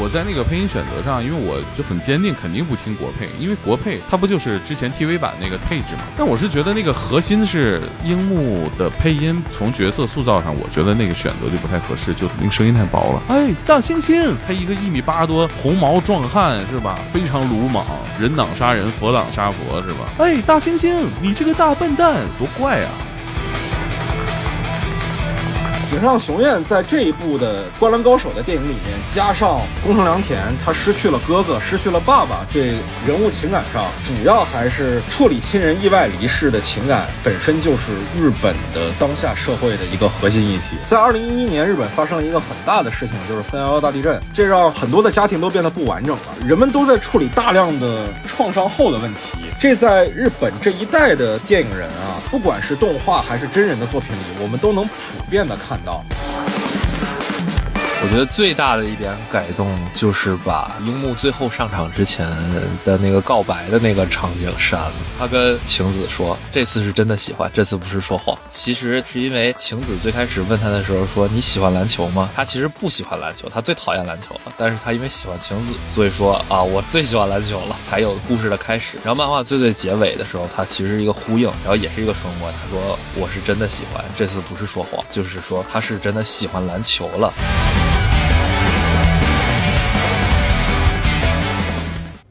我在那个配音选择上，因为我就很坚定，肯定不听国配，因为国配它不就是之前 TV 版那个配置嘛？但我是觉得那个核心是樱木的配音，从角色塑造上，我觉得那个选择就不太合适，就那个声音太薄了。哎，大猩猩，他一个一米八多红毛壮汉是吧？非常鲁莽，人挡杀人，佛挡杀佛是吧？哎，大猩猩，你这个大笨蛋，多怪啊！井上雄彦在这一部的《灌篮高手》的电影里面，加上宫城良田，他失去了哥哥，失去了爸爸，这人物情感上，主要还是处理亲人意外离世的情感，本身就是日本的当下社会的一个核心议题。在二零一一年，日本发生了一个很大的事情，就是三幺幺大地震，这让很多的家庭都变得不完整了，人们都在处理大量的创伤后的问题。这在日本这一代的电影人啊，不管是动画还是真人的作品里，我们都能普遍的看到到。我觉得最大的一点改动就是把樱木最后上场之前的那个告白的那个场景删了。他跟晴子说：“这次是真的喜欢，这次不是说谎。”其实是因为晴子最开始问他的时候说：“你喜欢篮球吗？”他其实不喜欢篮球，他最讨厌篮球了。但是他因为喜欢晴子，所以说啊，我最喜欢篮球了，才有故事的开始。然后漫画最最结尾的时候，他其实是一个呼应，然后也是一个双关。他说：“我是真的喜欢，这次不是说谎，就是说他是真的喜欢篮球了。”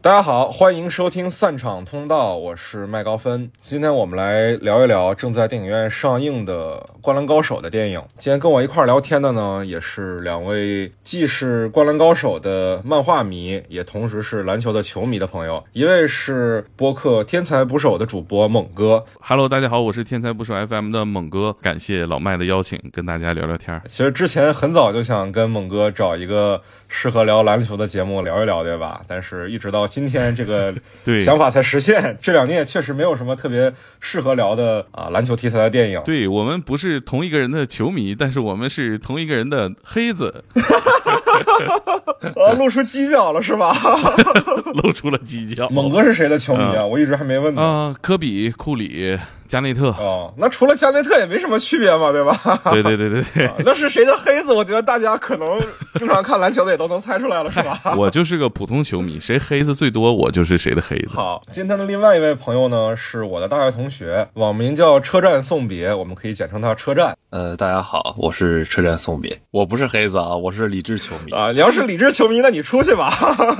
大家好，欢迎收听散场通道，我是麦高芬。今天我们来聊一聊正在电影院上映的《灌篮高手》的电影。今天跟我一块聊天的呢，也是两位既是《灌篮高手》的漫画迷，也同时是篮球的球迷的朋友。一位是播客《天才捕手》的主播猛哥。Hello，大家好，我是天才捕手 FM 的猛哥，感谢老麦的邀请，跟大家聊聊天儿。其实之前很早就想跟猛哥找一个适合聊篮球的节目聊一聊，对吧？但是一直到今天这个 对想法才实现。这两年也确实没有什么特别适合聊的啊篮球题材的电影。对我们不是同一个人的球迷，但是我们是同一个人的黑子，啊，露出犄角了是吧？露出了犄角。猛哥是谁的球迷啊？我一直还没问呢。啊、科比、库里、加内特，哦，那除了加内特也没什么区别嘛，对吧？对对对对对。那是谁的黑子？我觉得大家可能经常看篮球的也都能猜出来了，是吧？我就是个普通球迷，谁黑子最多，我就是谁的黑子。好，今天的另外一位朋友呢，是我的大学同学，网名叫车站送别，我们可以简称他车站呃，大家好，我是车站送别，我不是黑子啊，我是理智球迷。啊。你要是理智球迷，那你出去吧。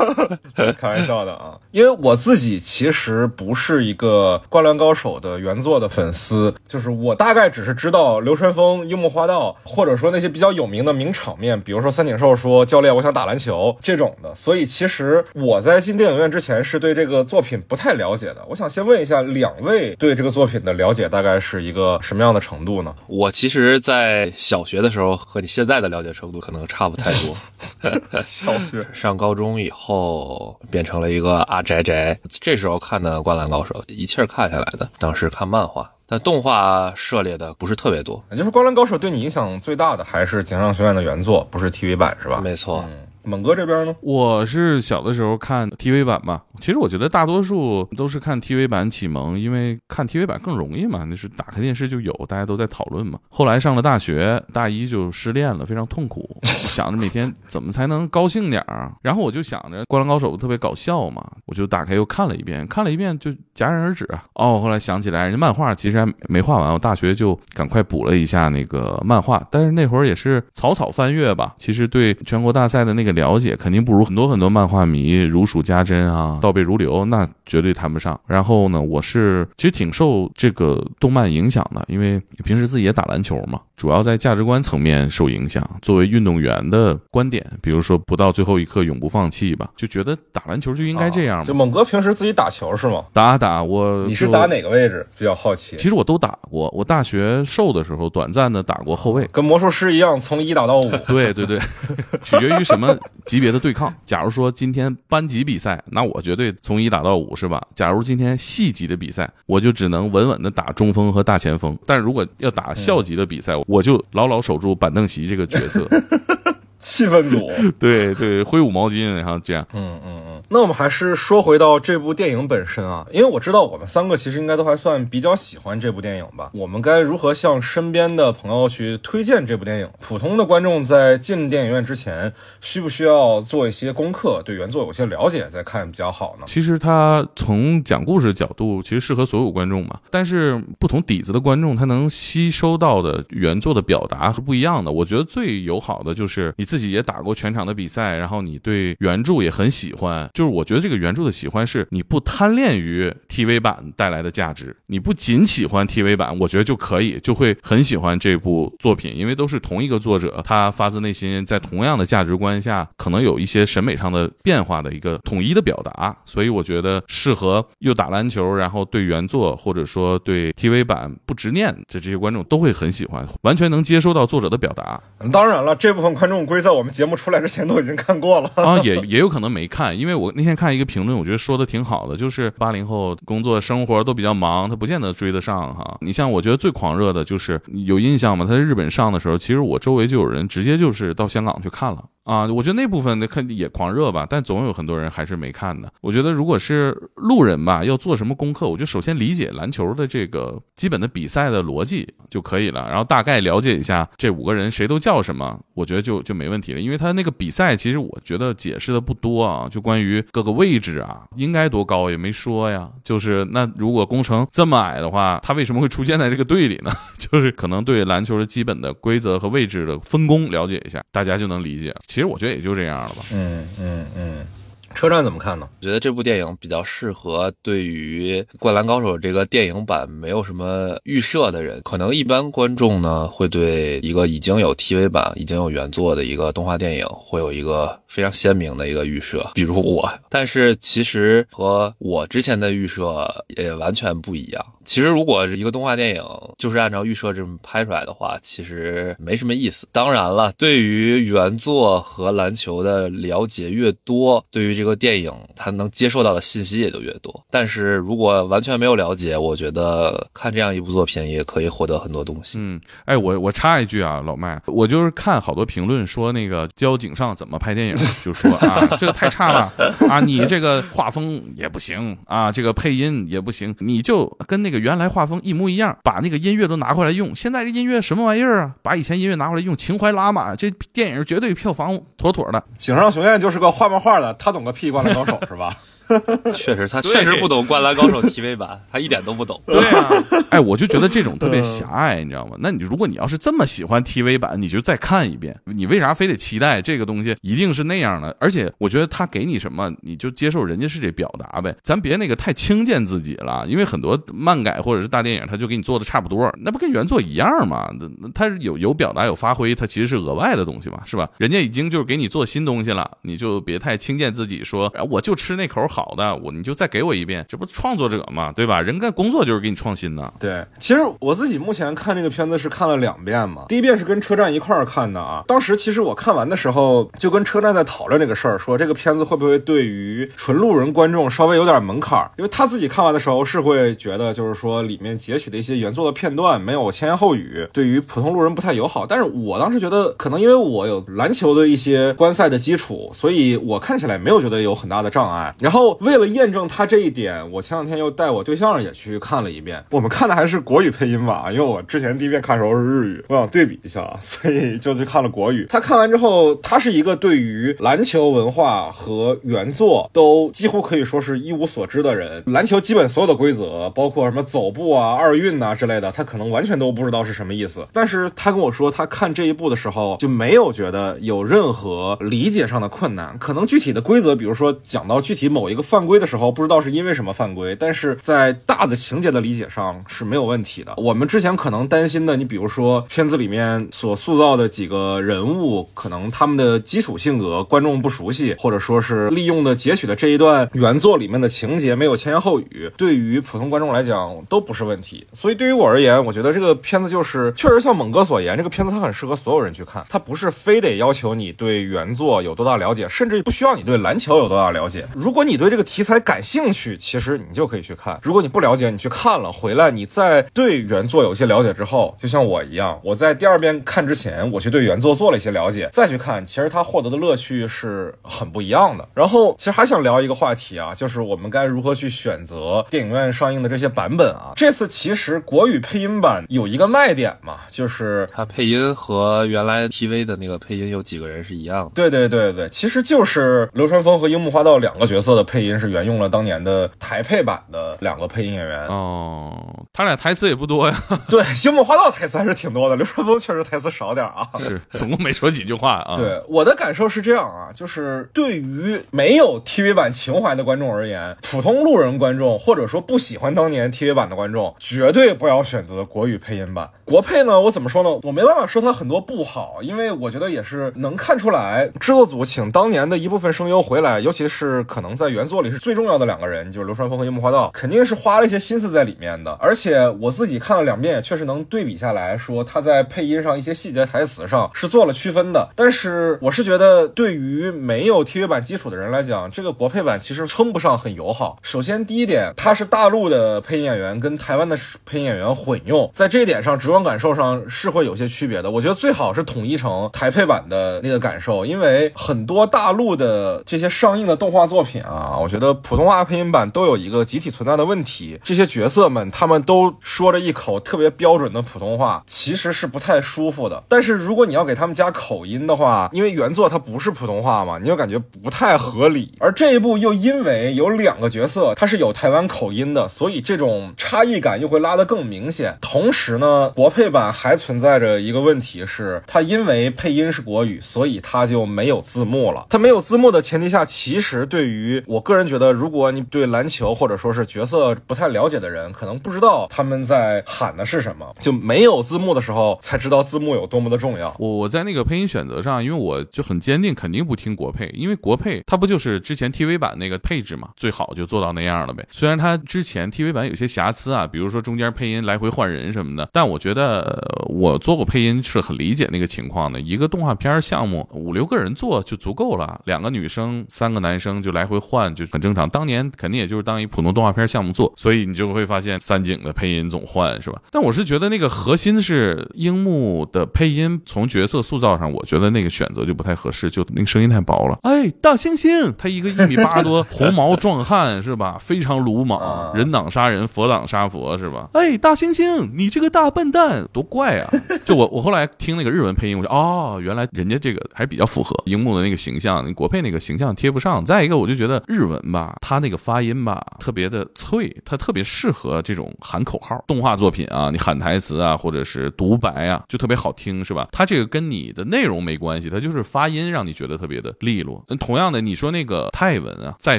开玩笑的啊，因为我自己其实不是一个《灌篮高手》的原作的粉丝，就是我大概只是知道流川枫、樱木花道，或者说那些比较有名的名场面，比如说三井寿说“教练，我想打篮球”这种的。所以其实我在进电影院之前是对这个作品不太了解的。我想先问一下两位对这个作品的了解大概是一个什么样的程度呢？我其实，在小学的时候和你现在的了解程度可能差不太多。小学上高中以后变成了一个阿宅宅，这时候看的《灌篮高手》，一气儿看下来的。当时看漫画，但动画涉猎的不是特别多。也就是《灌篮高手》对你影响最大的还是井上学院的原作，不是 TV 版是吧？没错，嗯，猛哥这边呢？我是小的时候看 TV 版吧，其实我觉得大多数都是看 TV 版启蒙，因为看 TV 版更容易嘛，那是打开电视就有，大家都在讨论嘛。后来上了大学，大一就失恋了，非常痛苦，想着每天怎么才能高兴点儿啊。然后我就想着《灌篮高手》特别搞笑嘛，我就打开又看了一遍，看了一遍就戛然而止啊。哦，后来想起来，人家漫画其实还没画完，我大学就赶快补了一下那个漫画，但是那会儿也是草草翻阅吧，其实对全国大赛的那个了解肯定不如很多很多漫画迷如数家珍啊，倒背如流，那绝对谈不上。然后呢，我是其实挺受这个动漫影响的，因为平时自己也打篮球嘛，主要在价值观层面受影响。作为运动员的观点，比如说不到最后一刻永不放弃吧，就觉得打篮球就应该这样嘛。就猛哥平时自己打球是吗？打打我，你是打？哪个位置？比较好奇。其实我都打过，我大学瘦的时候短暂的打过后卫。跟魔术师一样，从一打到五。对 对对，取决于什么级别的对抗。假如说今天班级比赛，那我绝对从一打到五，是吧？假如今天系级的比赛，我就只能稳稳的打中锋和大前锋。但如果要打校级的比赛，我就牢牢守住板凳席这个角色。气氛组。对对，挥舞毛巾，然后这样。嗯嗯嗯。那我们还是说回到这部电影本身啊，因为我知道我们三个其实应该都还算比较喜欢这部电影吧。我们该如何向身边的朋友去推荐这部电影？普通的观众在进电影院之前，需不需要做一些功课，对原作有些了解再看比较好呢？其实它从讲故事的角度，其实适合所有观众嘛。但是不同底子的观众，他能吸收到的原作的表达是不一样的。我觉得最友好的就是你自己也打过全场的比赛，然后你对原著也很喜欢。就是我觉得这个原著的喜欢是你不贪恋于 TV 版带来的价值，你不仅喜欢 TV 版，我觉得就可以就会很喜欢这部作品，因为都是同一个作者，他发自内心在同样的价值观下，可能有一些审美上的变化的一个统一的表达，所以我觉得适合又打篮球，然后对原作或者说对 TV 版不执念的这些观众都会很喜欢，完全能接收到作者的表达。当然了，这部分观众归在我们节目出来之前都已经看过了啊，也也有可能没看，因为我。我那天看一个评论，我觉得说的挺好的，就是八零后工作生活都比较忙，他不见得追得上哈。你像我觉得最狂热的就是有印象吗？他在日本上的时候，其实我周围就有人直接就是到香港去看了。啊，我觉得那部分的看也狂热吧，但总有很多人还是没看的。我觉得如果是路人吧，要做什么功课，我就首先理解篮球的这个基本的比赛的逻辑就可以了，然后大概了解一下这五个人谁都叫什么，我觉得就就没问题了。因为他那个比赛其实我觉得解释的不多啊，就关于各个位置啊，应该多高也没说呀。就是那如果工程这么矮的话，他为什么会出现在这个队里呢？就是可能对篮球的基本的规则和位置的分工了解一下，大家就能理解。其实我觉得也就这样了吧。嗯嗯嗯，车站怎么看呢？我觉得这部电影比较适合对于《灌篮高手》这个电影版没有什么预设的人。可能一般观众呢会对一个已经有 TV 版、已经有原作的一个动画电影会有一个非常鲜明的一个预设，比如我。但是其实和我之前的预设也完全不一样。其实，如果一个动画电影，就是按照预设这么拍出来的话，其实没什么意思。当然了，对于原作和篮球的了解越多，对于这个电影他能接受到的信息也就越多。但是如果完全没有了解，我觉得看这样一部作品也可以获得很多东西。嗯，哎，我我插一句啊，老麦，我就是看好多评论说那个教井上怎么拍电影，就说啊，这个太差了啊，你这个画风也不行啊，这个配音也不行，你就跟那。个原来画风一模一样，把那个音乐都拿回来用。现在这音乐什么玩意儿啊？把以前音乐拿回来用，情怀拉满，这电影绝对票房妥妥的。井上雄彦就是个画漫画的，他懂个屁灌篮高手是吧？确实，他确实不懂《灌篮高手》TV 版，他一点都不懂。对啊，哎，我就觉得这种特别狭隘，你知道吗？那你如果你要是这么喜欢 TV 版，你就再看一遍。你为啥非得期待这个东西一定是那样的？而且我觉得他给你什么，你就接受人家是这表达呗。咱别那个太轻贱自己了，因为很多漫改或者是大电影，他就给你做的差不多，那不跟原作一样吗？他有有表达有发挥，他其实是额外的东西嘛，是吧？人家已经就是给你做新东西了，你就别太轻贱自己，说我就吃那口好。好的，我你就再给我一遍，这不创作者嘛，对吧？人干工作就是给你创新的。对，其实我自己目前看这个片子是看了两遍嘛，第一遍是跟车站一块儿看的啊。当时其实我看完的时候就跟车站在讨论这个事儿，说这个片子会不会对于纯路人观众稍微有点门槛儿？因为他自己看完的时候是会觉得，就是说里面截取的一些原作的片段没有前言后语，对于普通路人不太友好。但是我当时觉得，可能因为我有篮球的一些观赛的基础，所以我看起来没有觉得有很大的障碍。然后。后为了验证他这一点，我前两天又带我对象也去看了一遍。我们看的还是国语配音吧，因为我之前第一遍看的时候是日语，我想对比一下，所以就去看了国语。他看完之后，他是一个对于篮球文化和原作都几乎可以说是一无所知的人。篮球基本所有的规则，包括什么走步啊、二运呐之类的，他可能完全都不知道是什么意思。但是他跟我说，他看这一部的时候就没有觉得有任何理解上的困难。可能具体的规则，比如说讲到具体某一一个。犯规的时候不知道是因为什么犯规，但是在大的情节的理解上是没有问题的。我们之前可能担心的，你比如说片子里面所塑造的几个人物，可能他们的基础性格观众不熟悉，或者说是利用的截取的这一段原作里面的情节没有前言后语，对于普通观众来讲都不是问题。所以对于我而言，我觉得这个片子就是确实像猛哥所言，这个片子它很适合所有人去看，它不是非得要求你对原作有多大了解，甚至不需要你对篮球有多大了解。如果你对对这个题材感兴趣，其实你就可以去看。如果你不了解，你去看了回来，你在对原作有些了解之后，就像我一样，我在第二遍看之前，我去对原作做了一些了解，再去看，其实它获得的乐趣是很不一样的。然后，其实还想聊一个话题啊，就是我们该如何去选择电影院上映的这些版本啊。这次其实国语配音版有一个卖点嘛，就是它配音和原来 TV 的那个配音有几个人是一样的。对对对对，其实就是流川枫和樱木花道两个角色的配音是沿用了当年的台配版的两个配音演员。哦，他俩台词也不多呀，对，星木花道台词还是挺多的，流川枫确实台词少点啊。是总共没说几句话啊。对，我的感受是这样啊，就是对于没有 TV 版情怀的观众而言，普通路人观众或者说不喜欢当年 TV 版的观众，绝对不要选择国语配音版。国配呢，我怎么说呢？我没办法说它很多不好，因为我觉得也是能看出来，制作组请当年的一部分声优回来，尤其是可能在原原作里是最重要的两个人，就是流川枫和樱木花道，肯定是花了一些心思在里面的。而且我自己看了两遍，也确实能对比下来说，他在配音上一些细节台词上是做了区分的。但是我是觉得，对于没有 TV 版基础的人来讲，这个国配版其实称不上很友好。首先第一点，他是大陆的配音演员跟台湾的配音演员混用，在这一点上直观感受上是会有些区别的。我觉得最好是统一成台配版的那个感受，因为很多大陆的这些上映的动画作品啊，我觉得普通话配音版都有一个集体存在的问题，这些角色们他们都说着一口特别标准的普通话，其实是不太舒服的。但是如果你要给他们加口音的话，因为原作它不是普通话嘛，你就感觉不太合理。而这一部又因为有两个角色它是有台湾口音的，所以这种差异感又会拉得更明显。同时呢，国配版还存在着一个问题是，它因为配音是国语，所以它就没有字幕了。它没有字幕的前提下，其实对于我个人觉得，如果你对篮球或者说是角色不太了解的人，可能不知道他们在喊的是什么，就没有字幕的时候才知道字幕有多么的重要。我我在那个配音选择上，因为我就很坚定，肯定不听国配，因为国配它不就是之前 TV 版那个配置嘛，最好就做到那样了呗。虽然它之前 TV 版有些瑕疵啊，比如说中间配音来回换人什么的，但我觉得我做过配音是很理解那个情况的。一个动画片项目五六个人做就足够了，两个女生三个男生就来回换就是很正常。当年肯定也就是当一普通动画片项目做，所以你就会发现三井的配音总换是吧？但我是觉得那个核心是樱木的配音，从角色塑造上，我觉得那个选择就不太合适，就那个声音太薄了。哎，大猩猩，他一个一米八多红毛壮汉是吧？非常鲁莽，人挡杀人，佛挡杀佛是吧？哎，大猩猩，你这个大笨蛋，多怪啊！就我我后来听那个日文配音，我说哦，原来人家这个还比较符合樱木的那个形象，国配那个形象贴不上。再一个，我就觉得日文吧，它那个发音吧特别的脆，它特别适合这种喊口号动画作品啊，你喊台词啊，或者是独白啊，就特别好听是吧？它这个跟你的内容没关系，它就是发音让你觉得特别的利落。同样的，你说那个泰文啊，再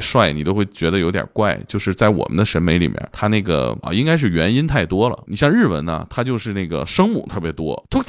帅你都会觉得有点怪，就是在我们的审美里面，它那个啊应该是元音太多了。你像日文呢，它就是那个声母特别多，就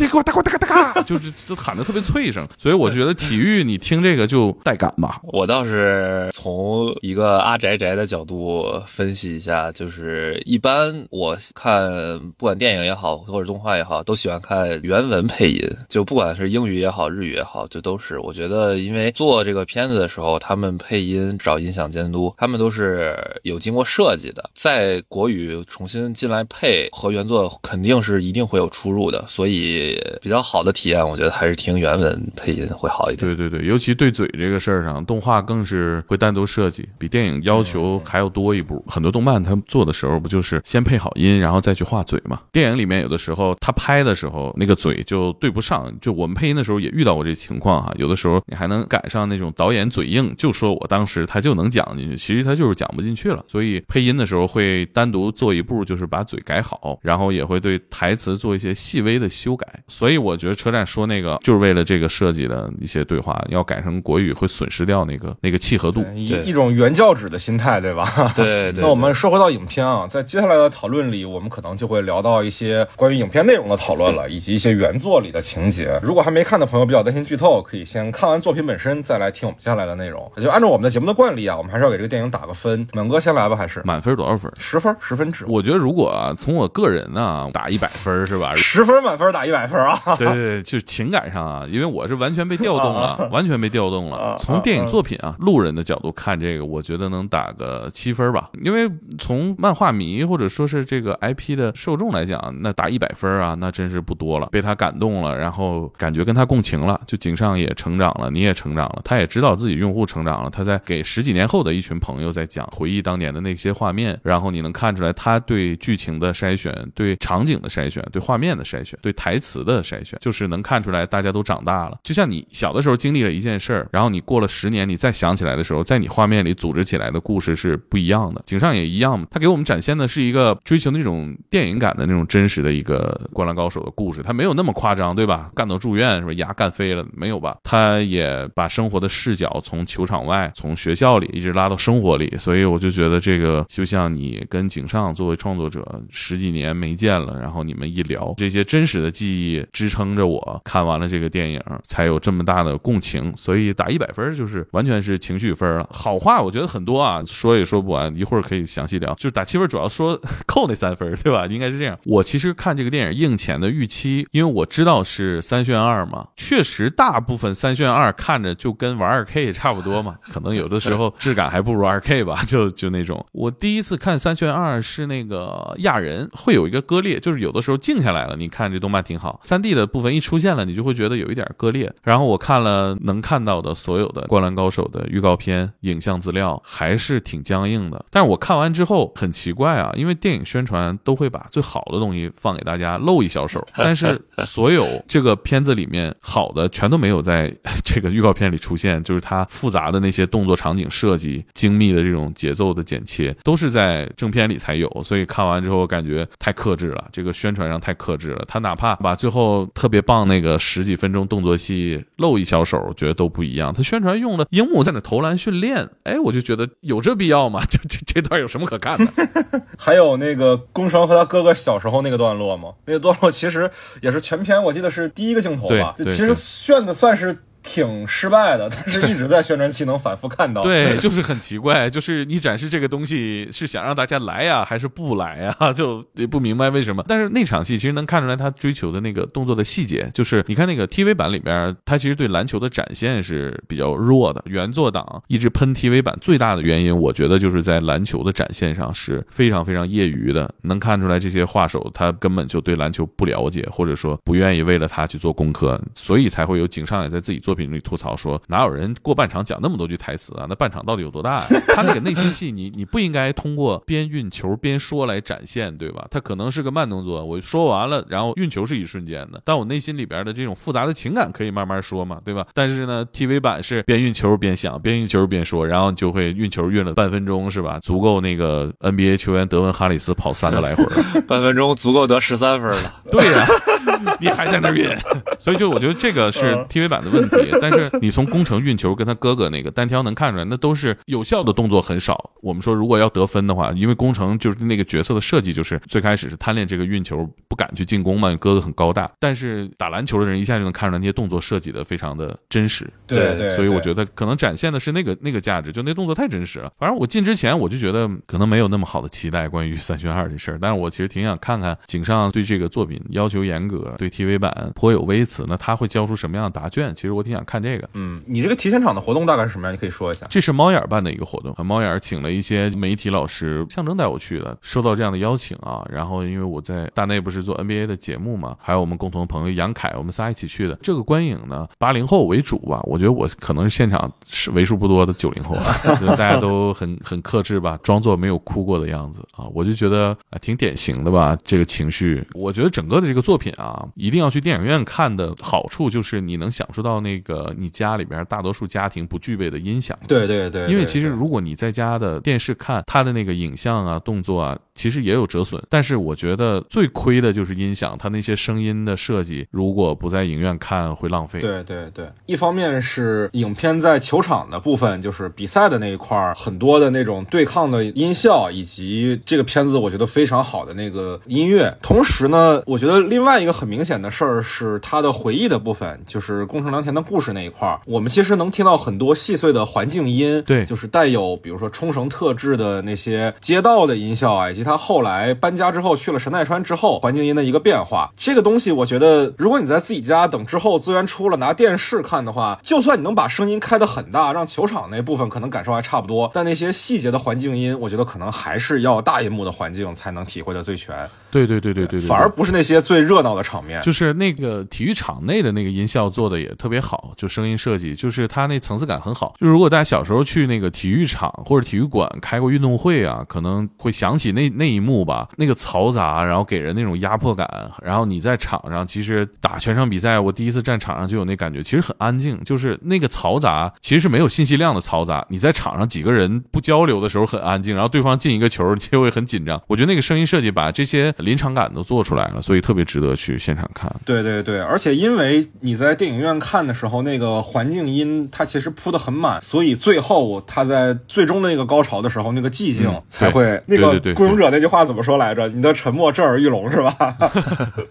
是就喊的特别脆声，所以我觉得体育你听这个就带感吧。我倒 是从一个阿宅宅的角度分析一下，就是一般我看不管电影也好或者动画也好，都喜欢看原文配音，就不管是英语也好日语也好，就都是我觉得，因为做这个片子的时候，他们配音找音响监督，他们都是有经过设计的，在国语重新进来配和原作肯定是一定会有出入的，所以比较好的体验，我觉得还是听原文配音会好一点。对对对，尤其对嘴这个事儿上，动画更是会单独设计，比电影要求还要多一步。很多动漫他做的时候不就是先配好音，然后再去画嘴嘛？电影里面有的时候他拍的时候那个嘴就对不上，就我们配音的时候也遇到过这情况哈。有的时候你还能赶上那种导演嘴硬，就说我当时他就能讲进去，其实他就是讲不进去了。所以配音的时候会单独做一步，就是把嘴改好，然后也会对台词做一些细微的修改。所以我觉得车站说那个就是为了这个设计的一些对话，要改成国语会损失掉那个那个契合度，一一种原教旨的心态，对吧？对 对。那我们说回到影片啊，在接下来的讨论里，我们可能就会聊到一些关于影片内容的讨论了，以及一些原作里的情节。如果还没看的朋友比较担心剧透，可以先看完作品本身，再来听我们接下来的内容。就按照我们的节目的惯例啊，我们还是要给这个电影打个分。满哥先来吧，还是满分多少分？十分，十分制。我觉得如果啊，从我个人呢打一百分是吧？十分满分打一百分啊？对对对，就是情感上啊，因为我是完全被调动了，完全被调动了。从电影作品啊，路人的角度看这。这个，我觉得能打个七分吧，因为从漫画迷或者说是这个 IP 的受众来讲，那打一百分啊，那真是不多了。被他感动了，然后感觉跟他共情了，就井上也成长了，你也成长了，他也知道自己用户成长了，他在给十几年后的一群朋友在讲回忆当年的那些画面，然后你能看出来他对剧情的筛选、对场景的筛选、对画面的筛选、对台词的筛选，就是能看出来大家都长大了。就像你小的时候经历了一件事儿，然后你过了十年，你再想起来的时候，在你画面里组织起来的故事是不一样的。井上也一样，他给我们展现的是一个追求那种电影感的那种真实的一个灌篮高手的故事，他没有那么夸张，对吧？干到住院是吧？牙干飞了没有吧？他也把生活的视角从球场外、从学校里一直拉到生活里，所以我就觉得这个就像你跟井上作为创作者十几年没见了，然后你们一聊这些真实的记忆支撑着我看完了这个电影，才有这么大的共情，所以打一百分就是完全是情绪分了。好话我觉得很多啊，说也说不完，一会儿可以详细聊。就是打七分主要说扣那三分，对吧？应该是这样。我其实看这个电影映前的预期，因为我知道是三选二嘛，确实大部分三选二看着就跟玩二 K 也差不多嘛，可能有的时候质感还不如二 K 吧，就就那种。我第一次看三选二是那个亚人，会有一个割裂，就是有的时候静下来了，你看这动漫挺好，三 D 的部分一出现了，你就会觉得有一点割裂。然后我看了能看到的所有的《灌篮高手》的预告片、影像资料，还是挺僵硬的。但是我看完之后很奇怪啊，因为电影宣传都会把最好的东西放给大家露一小手，但是所有这个片子里面好的全都没有在这个预告片里出现，就是它复杂的那些动作场景设计、精密的这种节奏的剪切，都是在正片里才有。所以看完之后感觉太克制了，这个宣传上太克制了。他哪怕把最后特别棒那个十几分钟动作戏露一小手，觉得都不一样。他宣传用了樱木在那投篮训练，哎，我就觉得有这必要吗？这这这段有什么可看的？还有那个宫城和他哥哥小时候那个段落吗，那个段落其实也是全篇我记得是第一个镜头吧，对对就其实炫的算是。挺失败的，但是一直在宣传期能反复看到。对，就是很奇怪，就是你展示这个东西是想让大家来呀，还是不来呀？就也不明白为什么。但是那场戏其实能看出来他追求的那个动作的细节，就是你看那个 TV 版里边，他其实对篮球的展现是比较弱的。原作党一直喷 TV 版最大的原因，我觉得就是在篮球的展现上是非常非常业余的，能看出来这些画手他根本就对篮球不了解，或者说不愿意为了他去做功课，所以才会有井上也在自己作品里吐槽说，哪有人过半场讲那么多句台词啊？那半场到底有多大呀？他那个内心戏，你你不应该通过边运球边说来展现，对吧？他可能是个慢动作，我说完了，然后运球是一瞬间的，但我内心里边的这种复杂的情感可以慢慢说嘛，对吧？但是呢，TV 版是边运球边想，边运球边说，然后就会运球运了半分钟，是吧？足够那个 NBA 球员德文哈里斯跑三个来回了，半分钟足够得十三分了。对呀、你还在那儿运，所以就我觉得这个是 TV 版的问题。但是你从宫城运球跟他哥哥那个单挑能看出来，那都是有效的动作很少。我们说如果要得分的话，因为宫城就是那个角色的设计，就是最开始是贪恋这个运球，不敢去进攻嘛，哥哥很高大。但是打篮球的人一下就能看出来那些动作设计的非常的真实。对对，所以我觉得可能展现的是那个那个价值，就那动作太真实了。反正我进之前我就觉得可能没有那么好的期待关于三选二这事儿，但是我其实挺想看看井上对这个作品要求严格，对 TV 版颇有微词，那他会交出什么样的答卷？其实我挺想看这个。嗯，你这个提前场的活动大概是什么样？你可以说一下。这是猫眼儿办的一个活动，猫眼儿请了一些媒体老师，象征带我去的，收到这样的邀请啊。然后因为我在大内不是做 NBA 的节目嘛，还有我们共同朋友杨凯，我们仨一起去的。这个观影呢，八零后为主吧，我觉得我可能是现场是为数不多的九零后啊，就是大家都很很克制吧，装作没有哭过的样子啊。我就觉得啊，挺典型的吧，这个情绪。我觉得整个的这个作品啊，一定要去电影院看的好处就是你能享受到那个你家里边大多数家庭不具备的音响。对对对，因为其实如果你在家的电视看它的那个影像啊、动作啊，其实也有折损。但是我觉得最亏的就是音响，它那些声音的设计，如果不在影院看会浪费。对对对，一方面是影片在球场的部分，就是比赛的那一块儿，很多的那种对抗的音效，以及这个片子我觉得非常好的那个音乐。同时呢，我觉得另外一个很明显的事儿是他的回忆的部分，就是宫城良田的故事那一块儿，我们其实能听到很多细碎的环境音，对就是带有比如说冲绳特制的那些街道的音效啊，以及他后来搬家之后去了神奈川之后环境音的一个变化。这个东西，我觉得如果你在自己家等之后资源出了拿电视看的话，就算你能把声音开得很大，让球场那部分可能感受还差不多，但那些细节的环境音，我觉得可能还是要大银幕的环境才能体会的最全，对对对对对对，反而不是那些最热闹的场面。就是那个体育场内的那个音效做的也特别好，就声音设计，就是它那层次感很好。就如果大家小时候去那个体育场或者体育馆开过运动会啊，可能会想起那那一幕吧，那个嘈杂，然后给人那种压迫感。然后你在场上，其实打全场比赛，我第一次站场上就有那感觉，其实很安静，就是那个嘈杂其实是没有信息量的嘈杂。你在场上几个人不交流的时候很安静，然后对方进一个球就会很紧张。我觉得那个声音设计把这些临场感都做出来了，所以特别值得去现场看。对对对，而且因为你在电影院看的时候，那个环境音它其实铺的很满，所以最后它在最终的那个高潮的时候，那个寂静嗯才会。那个对孤勇者那句话怎么说来着？你的沉默震耳欲聋是吧？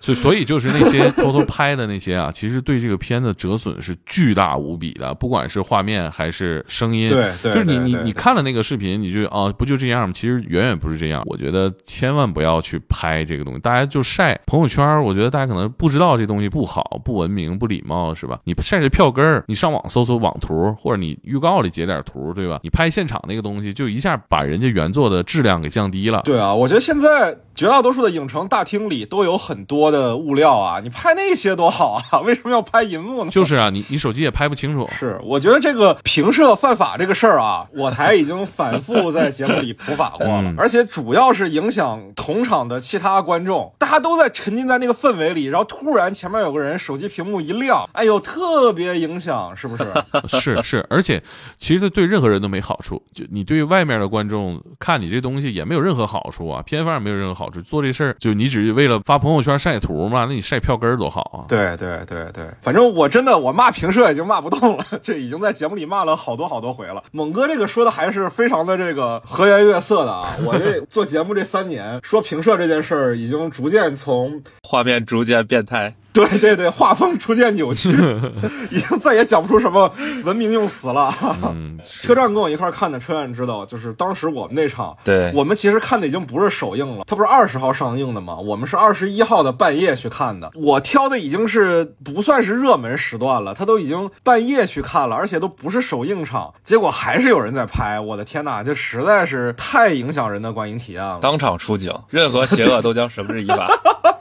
所 所以就是那些偷偷拍的那些啊，其实对这个片子折损是巨大无比的，不管是画面还是声音。对对就是你你你看了那个视频，你就啊不就这样吗？其实远远不是这样。我觉得千万不要去拍这个东西，大家就晒朋友圈。我觉得大家可能不知道这东西不好、不文明、不礼貌，是吧？你晒这票根儿，你上网搜搜网图，或者你预告里截点图，对吧？你拍现场那个东西，就一下把人家原作的质量给降低了。对啊，我觉得现在绝大多数的影城大厅里都有很多的物料啊，你拍那些多好啊，为什么要拍银幕呢？就是啊，你你手机也拍不清楚。是，我觉得这个平射犯法这个事儿啊，我台已经反复在节目里普法过了，嗯而且主要是影响同场的其他观众，大家都在沉浸在那个氛围里，然后突然前面有个人手机屏幕一亮，哎呦，特别影响，是不是？是是，而且其实对任何人都没好处。就你对外面的观众看你这东西也没有任何好处啊，片方也没有任何好处。做这事儿就你只是为了发朋友圈晒图嘛，那你晒票根儿多好啊！对对对对，反正我真的我骂评社已经骂不动了，这已经在节目里骂了好多好多回了。猛哥这个说的还是非常的这个和颜悦色的啊！我这做节目这三年，说评社这件事儿已经逐渐从画面逐渐变态。对对对，画风逐渐扭曲，已经再也讲不出什么文明用词了。嗯，是车站跟我一块儿看的，车站知道，就是当时我们那场，对我们其实看的已经不是首映了，它不是二十号上映的吗？我们是二十一号的半夜去看的。我挑的已经是不算是热门时段了，它都已经半夜去看了，而且都不是首映场，结果还是有人在拍。我的天呐，这实在是太影响人的观影体验了。当场出警，任何邪恶都将绳之以法。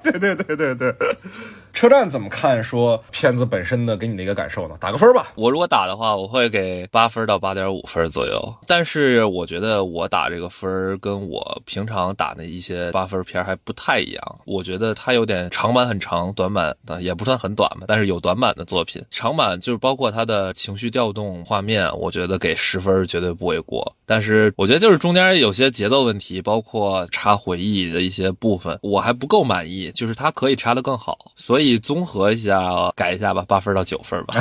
对对对对对。车站怎么看？说片子本身的给你的一个感受呢？打个分吧。我如果打的话，我会给八分到八点五分左右。但是我觉得我打这个分跟我平常打的一些八分片还不太一样。我觉得它有点长板很长，短板的也不算很短吧，但是有短板的作品。长板就是包括它的情绪调动、画面，我觉得给十分绝对不为过。但是我觉得就是中间有些节奏问题，包括插回忆的一些部分，我还不够满意，就是它可以插得更好。所以综合一下改一下吧，八分到九分吧。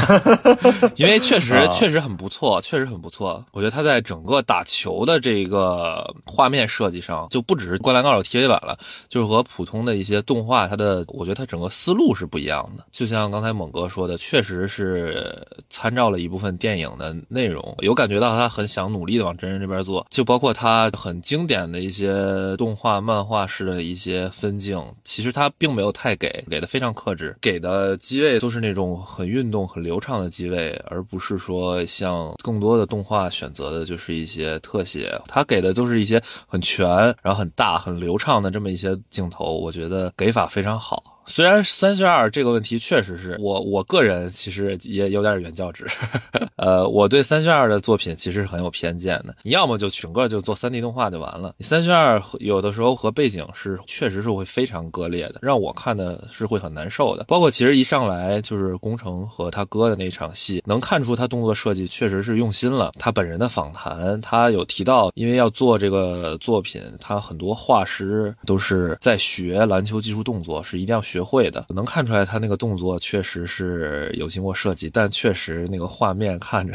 因为确实啊确实很不错，确实很不错。我觉得他在整个打球的这个画面设计上，就不只是《灌篮高手》TV 版了，就是和普通的一些动画，它的我觉得它整个思路是不一样的。就像刚才猛哥说的，确实是参照了一部分电影的内容，有感觉到他很想努力的往真人这边做，就包括他很经典的一些动画、漫画式的一些分镜，其实他并没有太给，给的非常给的机位都是那种很运动、很流畅的机位，而不是说像更多的动画选择的就是一些特写，它给的都是一些很全，然后很大、很流畅的这么一些镜头，我觉得给法非常好。虽然三选二这个问题确实是我我个人其实也有点原教旨，呃，我对三选二的作品其实是很有偏见的。你要么就整个就做三 D 动画就完了，你三选二有的时候和背景是确实是会非常割裂的，让我看的是会很难受的。包括其实一上来就是宫城和他哥的那场戏，能看出他动作设计确实是用心了。他本人的访谈，他有提到，因为要做这个作品，他很多画师都是在学篮球技术动作，是一定要学。学会的，能看出来他那个动作确实是有经过设计，但确实那个画面看着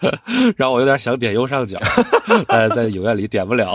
让我有点想点右上角，但在影院里点不了。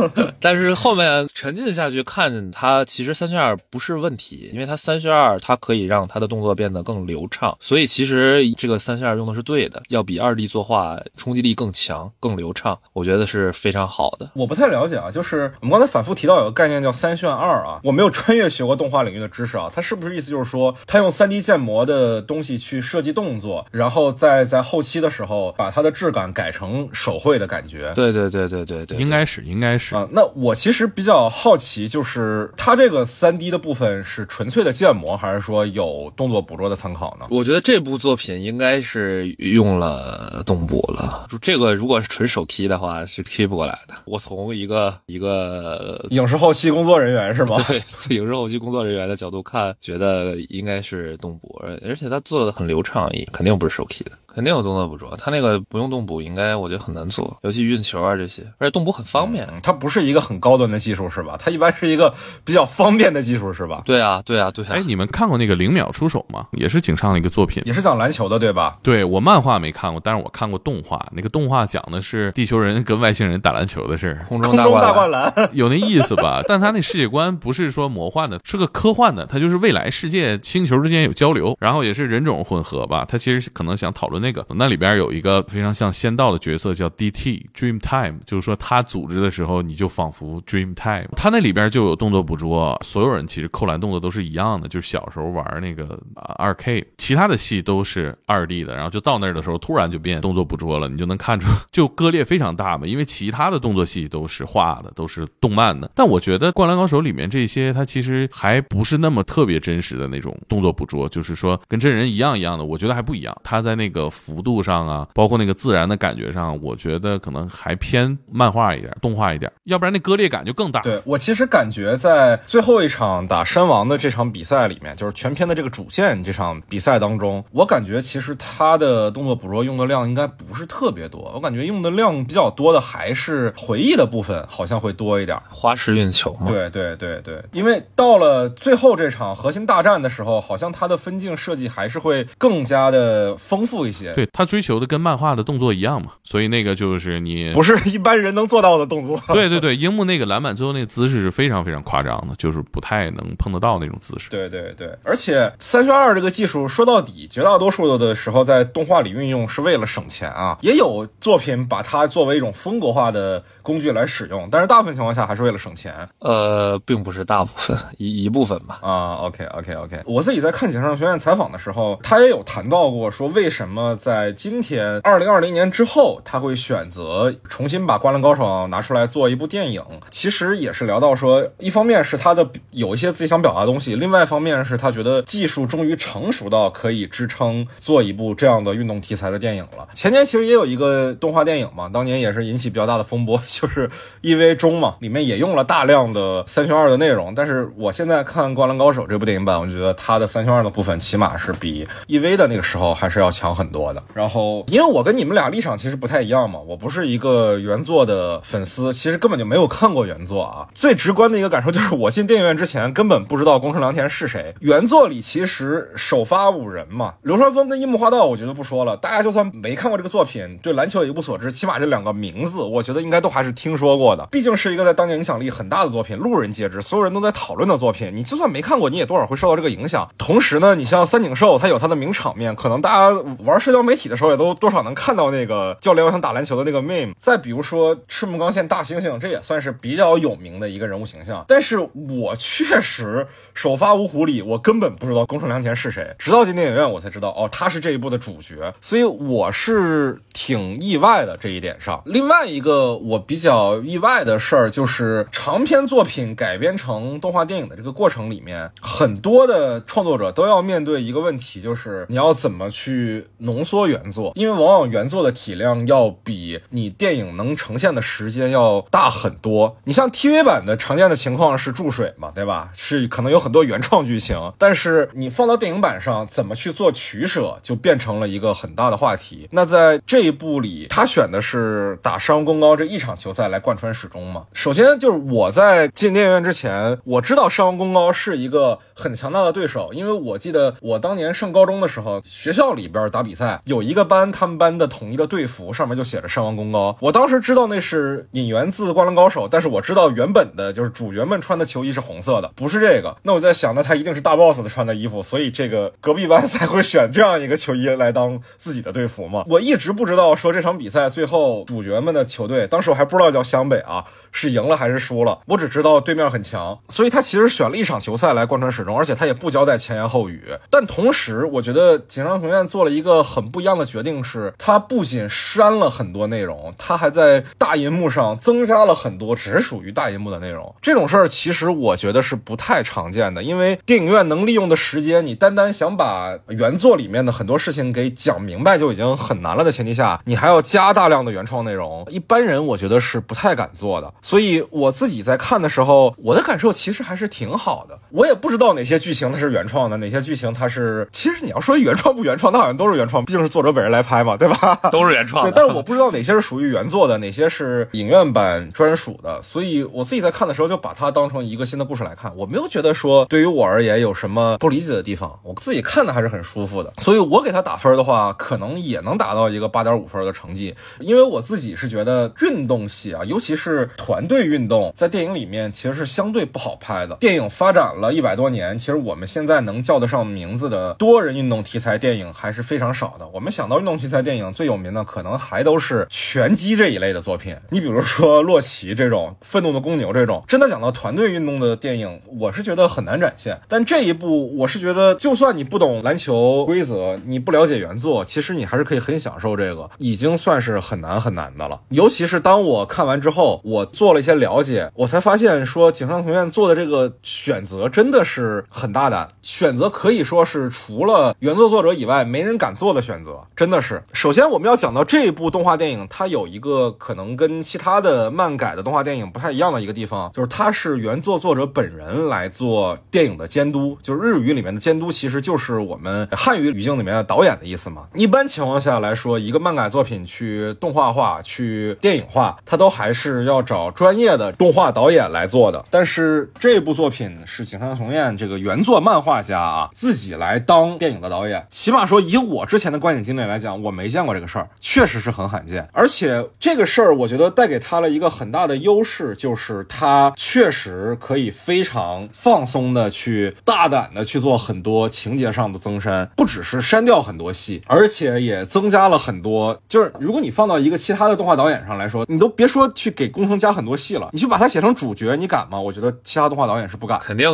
但是后面沉浸下去看他，其实三选二不是问题，因为他三选二它可以让他的动作变得更流畅，所以其实这个三选二用的是对的，要比二 D 作画冲击力更强、更流畅，我觉得是非常好的。我不太了解啊，就是我们刚才反复提到有个概念叫三选二啊，我没有穿越学过动画领域的知识啊，他是不是意思就是说他用 3D 建模的东西去设计动作，然后在在后期的时候把它的质感改成手绘的感觉？对对对对对对，应该是应该是啊。那我其实比较好奇，就是它这个 3D 的部分是纯粹的建模，还是说有动作捕捉的参考呢？我觉得这部作品应该是用了动捕了。这个如果是纯手 key 的话，是 key 不过来的。我从一个一个影视后期工作人员是吗？对，影视后期工作人员的角度看，觉得应该是动捕，而且他做的很流畅，肯定不是手提的。肯定有动作捕捉，他那个不用动捕，应该我觉得很难做，尤其运球啊这些，而且动捕很方便。它不是一个很高端的技术是吧？它一般是一个比较方便的技术是吧？对啊，对啊，对啊。哎，你们看过那个零秒出手吗？也是井上的一个作品，也是讲篮球的对吧？对我漫画没看过，但是我看过动画。那个动画讲的是地球人跟外星人打篮球的事儿，空中大灌篮 有那意思吧？但他那世界观不是说魔幻的，是个科幻的，它就是未来世界星球之间有交流，然后也是人种混合吧。他其实可能想讨论那个，那里边有。一个非常像仙道的角色叫 D.T. Dream Time，就是说他组织的时候，你就仿佛 Dream Time。他那里边就有动作捕捉，所有人其实扣篮动作都是一样的，就是小时候玩那个二 K，其他的戏都是二 D 的，然后就到那儿的时候突然就变动作捕捉了，你就能看出就割裂非常大嘛。因为其他的动作戏都是画的，都是动漫的，但我觉得《灌篮高手》里面这些，它其实还不是那么特别真实的那种动作捕捉，就是说跟真人一样一样的，我觉得还不一样。他在那个幅度上啊。包括那个自然的感觉上，我觉得可能还偏漫画一点、动画一点，要不然那割裂感就更大。对我其实感觉在最后一场打山王的这场比赛里面，就是全篇的这个主线这场比赛当中，我感觉其实他的动作捕捉用的量应该不是特别多，我感觉用的量比较多的还是回忆的部分，好像会多一点。花式运球嘛。对对对对，因为到了最后这场核心大战的时候，好像他的分镜设计还是会更加的丰富一些。对他追求的。跟漫画的动作一样嘛，所以那个就是你不是一般人能做到的动作。对对对，樱木那个篮板最后那个姿势是非常非常夸张的，就是不太能碰得到那种姿势。对对对，而且三选二这个技术说到底，绝大多数的时候在动画里运用是为了省钱啊，也有作品把它作为一种风格化的工具来使用，但是大部分情况下还是为了省钱。呃，并不是大部分，一一部分吧。啊，OK OK OK，我自己在看井上学院采访的时候，他也有谈到过，说为什么在今天。二零二零年之后，他会选择重新把《灌篮高手》拿出来做一部电影。其实也是聊到说，一方面是他的有一些自己想表达的东西，另外一方面是他觉得技术终于成熟到可以支撑做一部这样的运动题材的电影了。前年其实也有一个动画电影嘛，当年也是引起比较大的风波，就是《EV 中》嘛，里面也用了大量的三选二的内容。但是我现在看《灌篮高手》这部电影版，我觉得它的三选二的部分起码是比 EV 的那个时候还是要强很多多的。然后。因为我跟你们俩立场其实不太一样嘛，我不是一个原作的粉丝，其实根本就没有看过原作啊。最直观的一个感受就是，我进电影院之前根本不知道宫城良田是谁。原作里其实首发五人嘛，流川枫跟樱木花道，我觉得不说了，大家就算没看过这个作品，对篮球也一无所知，起码这两个名字，我觉得应该都还是听说过的。毕竟是一个在当年影响力很大的作品，路人皆知，所有人都在讨论的作品，你就算没看过，你也多少会受到这个影响。同时呢，你像三井寿，他有他的名场面，可能大家玩社交媒体的时候也都。多少能看到那个教练我想打篮球的那个 meme，再比如说赤木刚宪大猩猩，这也算是比较有名的一个人物形象。但是我确实首发五虎里，我根本不知道宫城良田是谁，直到进电影院我才知道，哦，他是这一部的主角。所以我是挺意外的这一点上。另外一个我比较意外的事儿，就是长篇作品改编成动画电影的这个过程里面，很多的创作者都要面对一个问题，就是你要怎么去浓浓缩原作，因为往往原作的体量要比你电影能呈现的时间要大很多。你像 TV 版的常见的情况是注水嘛，对吧？是可能有很多原创剧情，但是你放到电影版上怎么去做取舍，就变成了一个很大的话题。那在这一部里，他选的是打伤公高这一场球赛来贯穿始终嘛？首先就是我在进电影院之前，我知道伤公高是一个很强大的对手，因为我记得我当年上高中的时候，学校里边打比赛有一个班，他们班的统一的队服上面就写着山王公高。我当时知道那是引源自《灌篮高手》，但是我知道原本的就是主角们穿的球衣是红色的，不是这个。那我在想，那他一定是大 boss 的穿的衣服，所以这个隔壁班 才会选这样一个球衣来当自己的队服嘛。我一直不知道说这场比赛最后主角们的球队，当时我还不知道叫湘北啊。是赢了还是输了？我只知道对面很强，所以他其实选了一场球赛来贯穿始终，而且他也不交代前言后语。但同时，我觉得井上雄院做了一个很不一样的决定，是他不仅删了很多内容，他还在大银幕上增加了很多只属于大银幕的内容。这种事儿其实我觉得是不太常见的，因为电影院能利用的时间，你单单想把原作里面的很多事情给讲明白就已经很难了的前提下，你还要加大量的原创内容，一般人我觉得是不太敢做的。所以我自己在看的时候，我的感受其实还是挺好的。我也不知道哪些剧情它是原创的，哪些剧情它是……其实你要说原创不原创，那好像都是原创，毕竟是作者本人来拍嘛，对吧？都是原创。对，但是我不知道哪些是属于原作的，哪些是影院版专属的。所以我自己在看的时候，就把它当成一个新的故事来看。我没有觉得说对于我而言有什么不理解的地方，我自己看的还是很舒服的。所以我给他打分的话，可能也能达到一个八点五分的成绩，因为我自己是觉得运动戏啊，尤其是团团队运。运动在电影里面其实是相对不好拍的。电影发展了一百多年，其实我们现在能叫得上名字的多人运动题材电影还是非常少的。我们想到运动题材电影最有名的，可能还都是拳击这一类的作品。你比如说洛奇这种，愤怒的公牛这种，真的讲到团队运动的电影，我是觉得很难展现。但这一部，我是觉得，就算你不懂篮球规则，你不了解原作，其实你还是可以很享受这个，已经算是很难很难的了。尤其是当我看完之后，我 做了一些了。解，我才发现说井上雄彦做的这个选择真的是很大胆，选择可以说是除了原作作者以外没人敢做的选择，真的是。首先我们要讲到这一部动画电影，它有一个可能跟其他的漫改的动画电影不太一样的一个地方，就是它是原作作者本人来做电影的监督，就是日语里面的监督其实就是我们汉语语境里面的导演的意思嘛。一般情况下来说，一个漫改作品去动画化、去电影化，它都还是要找专业。的动画导演来做的，但是这部作品是井上雄彦这个原作漫画家啊自己来当电影的导演，起码说以我之前的观影经历来讲，我没见过这个事儿，确实是很罕见。而且这个事儿，我觉得带给他了一个很大的优势，就是他确实可以非常放松的去大胆的去做很多情节上的增删，不只是删掉很多戏，而且也增加了很多。就是如果你放到一个其他的动画导演上来说，你都别说去给工程加很多戏了。你去把它写成主角，你敢吗？我觉得其他动画导演是不敢，肯定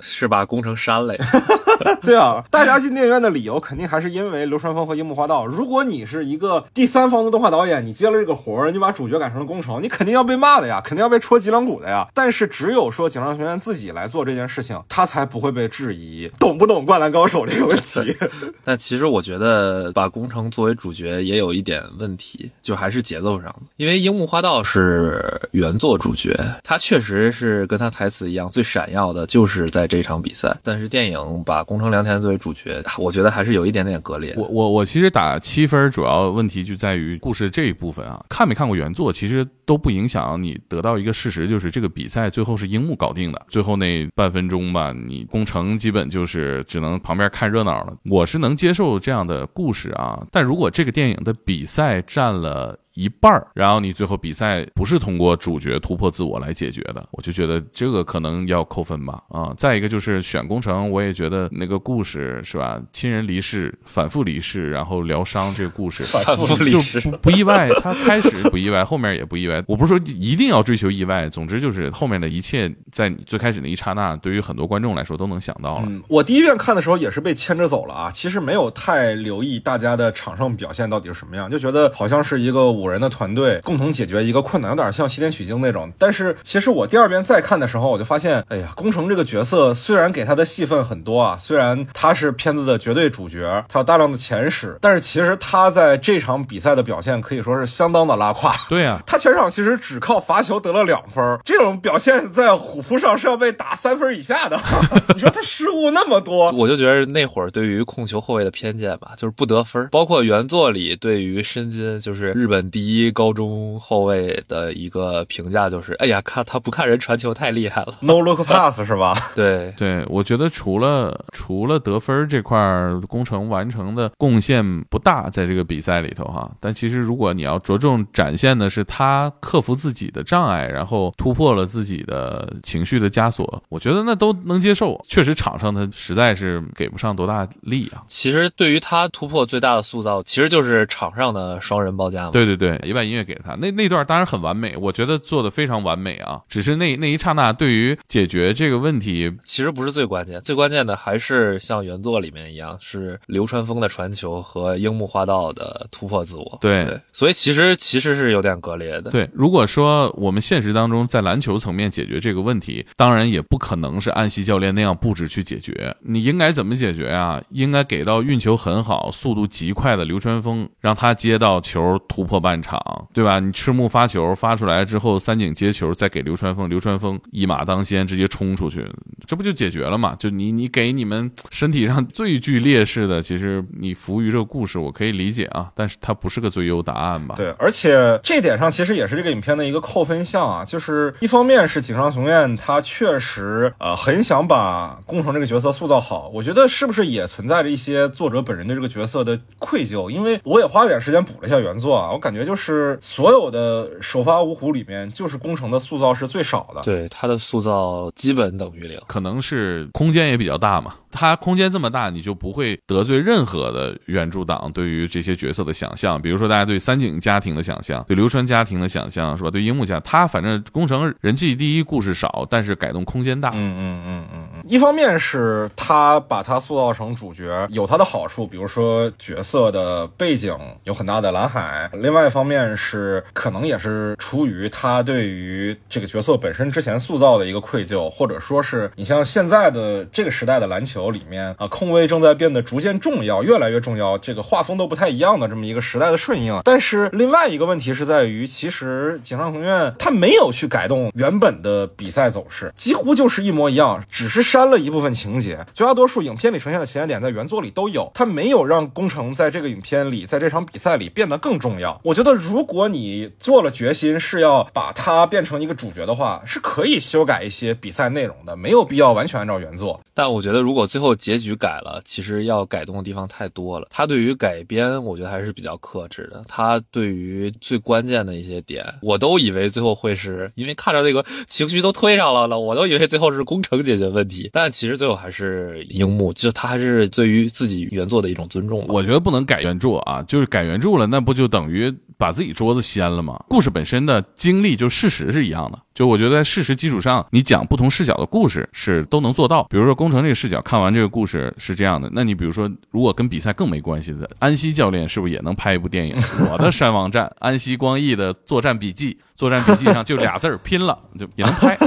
是把工程删了。对啊，大家进电影院的理由肯定还是因为流川枫和樱木花道。如果你是一个第三方的动画导演，你接了这个活儿，你把主角改成了工程，你肯定要被骂的呀，肯定要被戳脊梁骨的呀。但是只有说井上学院自己来做这件事情，他才不会被质疑懂不懂灌篮高手这个问题。但其实我觉得把工程作为主角也有一点问题，就还是节奏上的，因为樱木花道是原作。主角他确实是跟他台词一样，最闪耀的就是在这场比赛。但是电影把宫城良田作为主角，我觉得还是有一点点割裂。我我我其实打七分，主要问题就在于故事这一部分啊。看没看过原作，其实都不影响你得到一个事实，就是这个比赛最后是樱木搞定的。最后那半分钟吧，你宫城基本就是只能旁边看热闹了。我是能接受这样的故事啊，但如果这个电影的比赛占了。一半儿，然后你最后比赛不是通过主角突破自我来解决的，我就觉得这个可能要扣分吧。啊，再一个就是选工程，我也觉得那个故事是吧？亲人离世，反复离世，然后疗伤这个故事，反复离世不不意外。他开始不意外，后面也不意外。我不是说一定要追求意外，总之就是后面的一切，在你最开始那一刹那，对于很多观众来说都能想到了。嗯，我第一遍看的时候也是被牵着走了啊，其实没有太留意大家的场上表现到底是什么样，就觉得好像是一个五人的团队共同解决一个困难，有点像西天取经那种。但是其实我第二遍再看的时候，我就发现，哎呀，宫城这个角色虽然给他的戏份很多啊，虽然他是片子的绝对主角，他有大量的前史，但是其实他在这场比赛的表现可以说是相当的拉胯。对呀、他全场其实只靠罚球得了两分，这种表现在虎扑上是要被打三分以下的。你说他失误那么多，我就觉得那会儿对于控球后卫的偏见吧，就是不得分。包括原作里对于申金，就是日本第一高中后卫的一个评价，就是哎呀，看他不看人传球太厉害了。no look pass 是吧？对，对，我觉得除了除了得分这块儿，工程完成的贡献不大，在这个比赛里头哈。但其实如果你要着重展现的是他克服自己的障碍，然后突破了自己的情绪的枷锁，我觉得那都能接受。确实场上他实在是给不上多大力啊。其实对于他突破最大的塑造，其实就是场上的双人包夹嘛。对对对，一半音乐给他那那段当然很完美，我觉得做的非常完美啊。只是那那一刹那，对于解决这个问题，其实不是最关键，最关键的还是像原作里面一样，是流川枫的传球和樱木花道的突破自我。对对，所以其实其实是有点割裂的。对，如果说我们现实当中在篮球层面解决这个问题，当然也不可能是安西教练那样布置去解决。你应该怎么解决啊？应该给到运球很好、速度极快的流川枫，让他接到球突破半场，对吧？你赤木发球发出来之后，三井接球再给流川枫，流川枫一马当先直接冲出去，这不就解决了吗？就你你给你们身体上最具劣势的，其实你服务于这个故事，我可以理解啊，但是它不是个最优答案吧？对，而且这点上其实也是这个影片的一个扣分项啊，就是一方面是井上雄彦他确实呃很想把工程这个角色塑造好，我觉得是不是也存在着一些作者本人对这个角色的愧疚？因为我也花了点时间补了一下原作啊，我感觉就是所有的首发五虎里面，就是工程的塑造是最少的。对他的塑造基本等于零。可能是空间也比较大嘛。它空间这么大，你就不会得罪任何的原著党对于这些角色的想象。比如说，大家对三井家庭的想象，对流川家庭的想象，是吧？对樱木家，他反正工程人气第一，故事少，但是改动空间大。嗯嗯嗯嗯嗯，一方面是他把他塑造成主角有他的好处，比如说角色的背景有很大的蓝海；另外一方面是可能也是出于他对于这个角色本身之前塑造的一个愧疚，或者说是你像现在的这个时代的篮球里面啊，控卫正在变得逐渐重要，越来越重要，这个画风都不太一样的这么一个时代的顺应。但是另外一个问题是在于，其实井上雄彦他没有去改动原本的比赛走势，几乎就是一模一样，只是删了一部分情节。绝大多数影片里呈现的情节点在原作里都有，他没有让宫城在这个影片里，在这场比赛里变得更重要。我觉得，如果你做了决心是要把它变成一个主角的话，是可以修改一些比赛内容的，没有必要完全按照原作。但我觉得，如果最最后结局改了，其实要改动的地方太多了。他对于改编，我觉得还是比较克制的。他对于最关键的一些点，我都以为最后会是因为看着那个情绪都推上来了，我都以为最后是工程解决问题。但其实最后还是樱木，就他还是对于自己原作的一种尊重。我觉得不能改原著啊，就是改原著了，那不就等于把自己桌子掀了吗？故事本身的经历就事实是一样的，就我觉得在事实基础上，你讲不同视角的故事是都能做到。比如说工程这个视角看完这个故事是这样的，那你比如说如果跟比赛更没关系的，安西教练是不是也能拍一部电影？我的山王战，安西光义的作战笔记，作战笔记上就俩字儿拼了，就也能拍。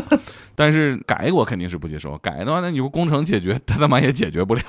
但是改我肯定是不接受，改的话，那你说工程解决，他他妈也解决不了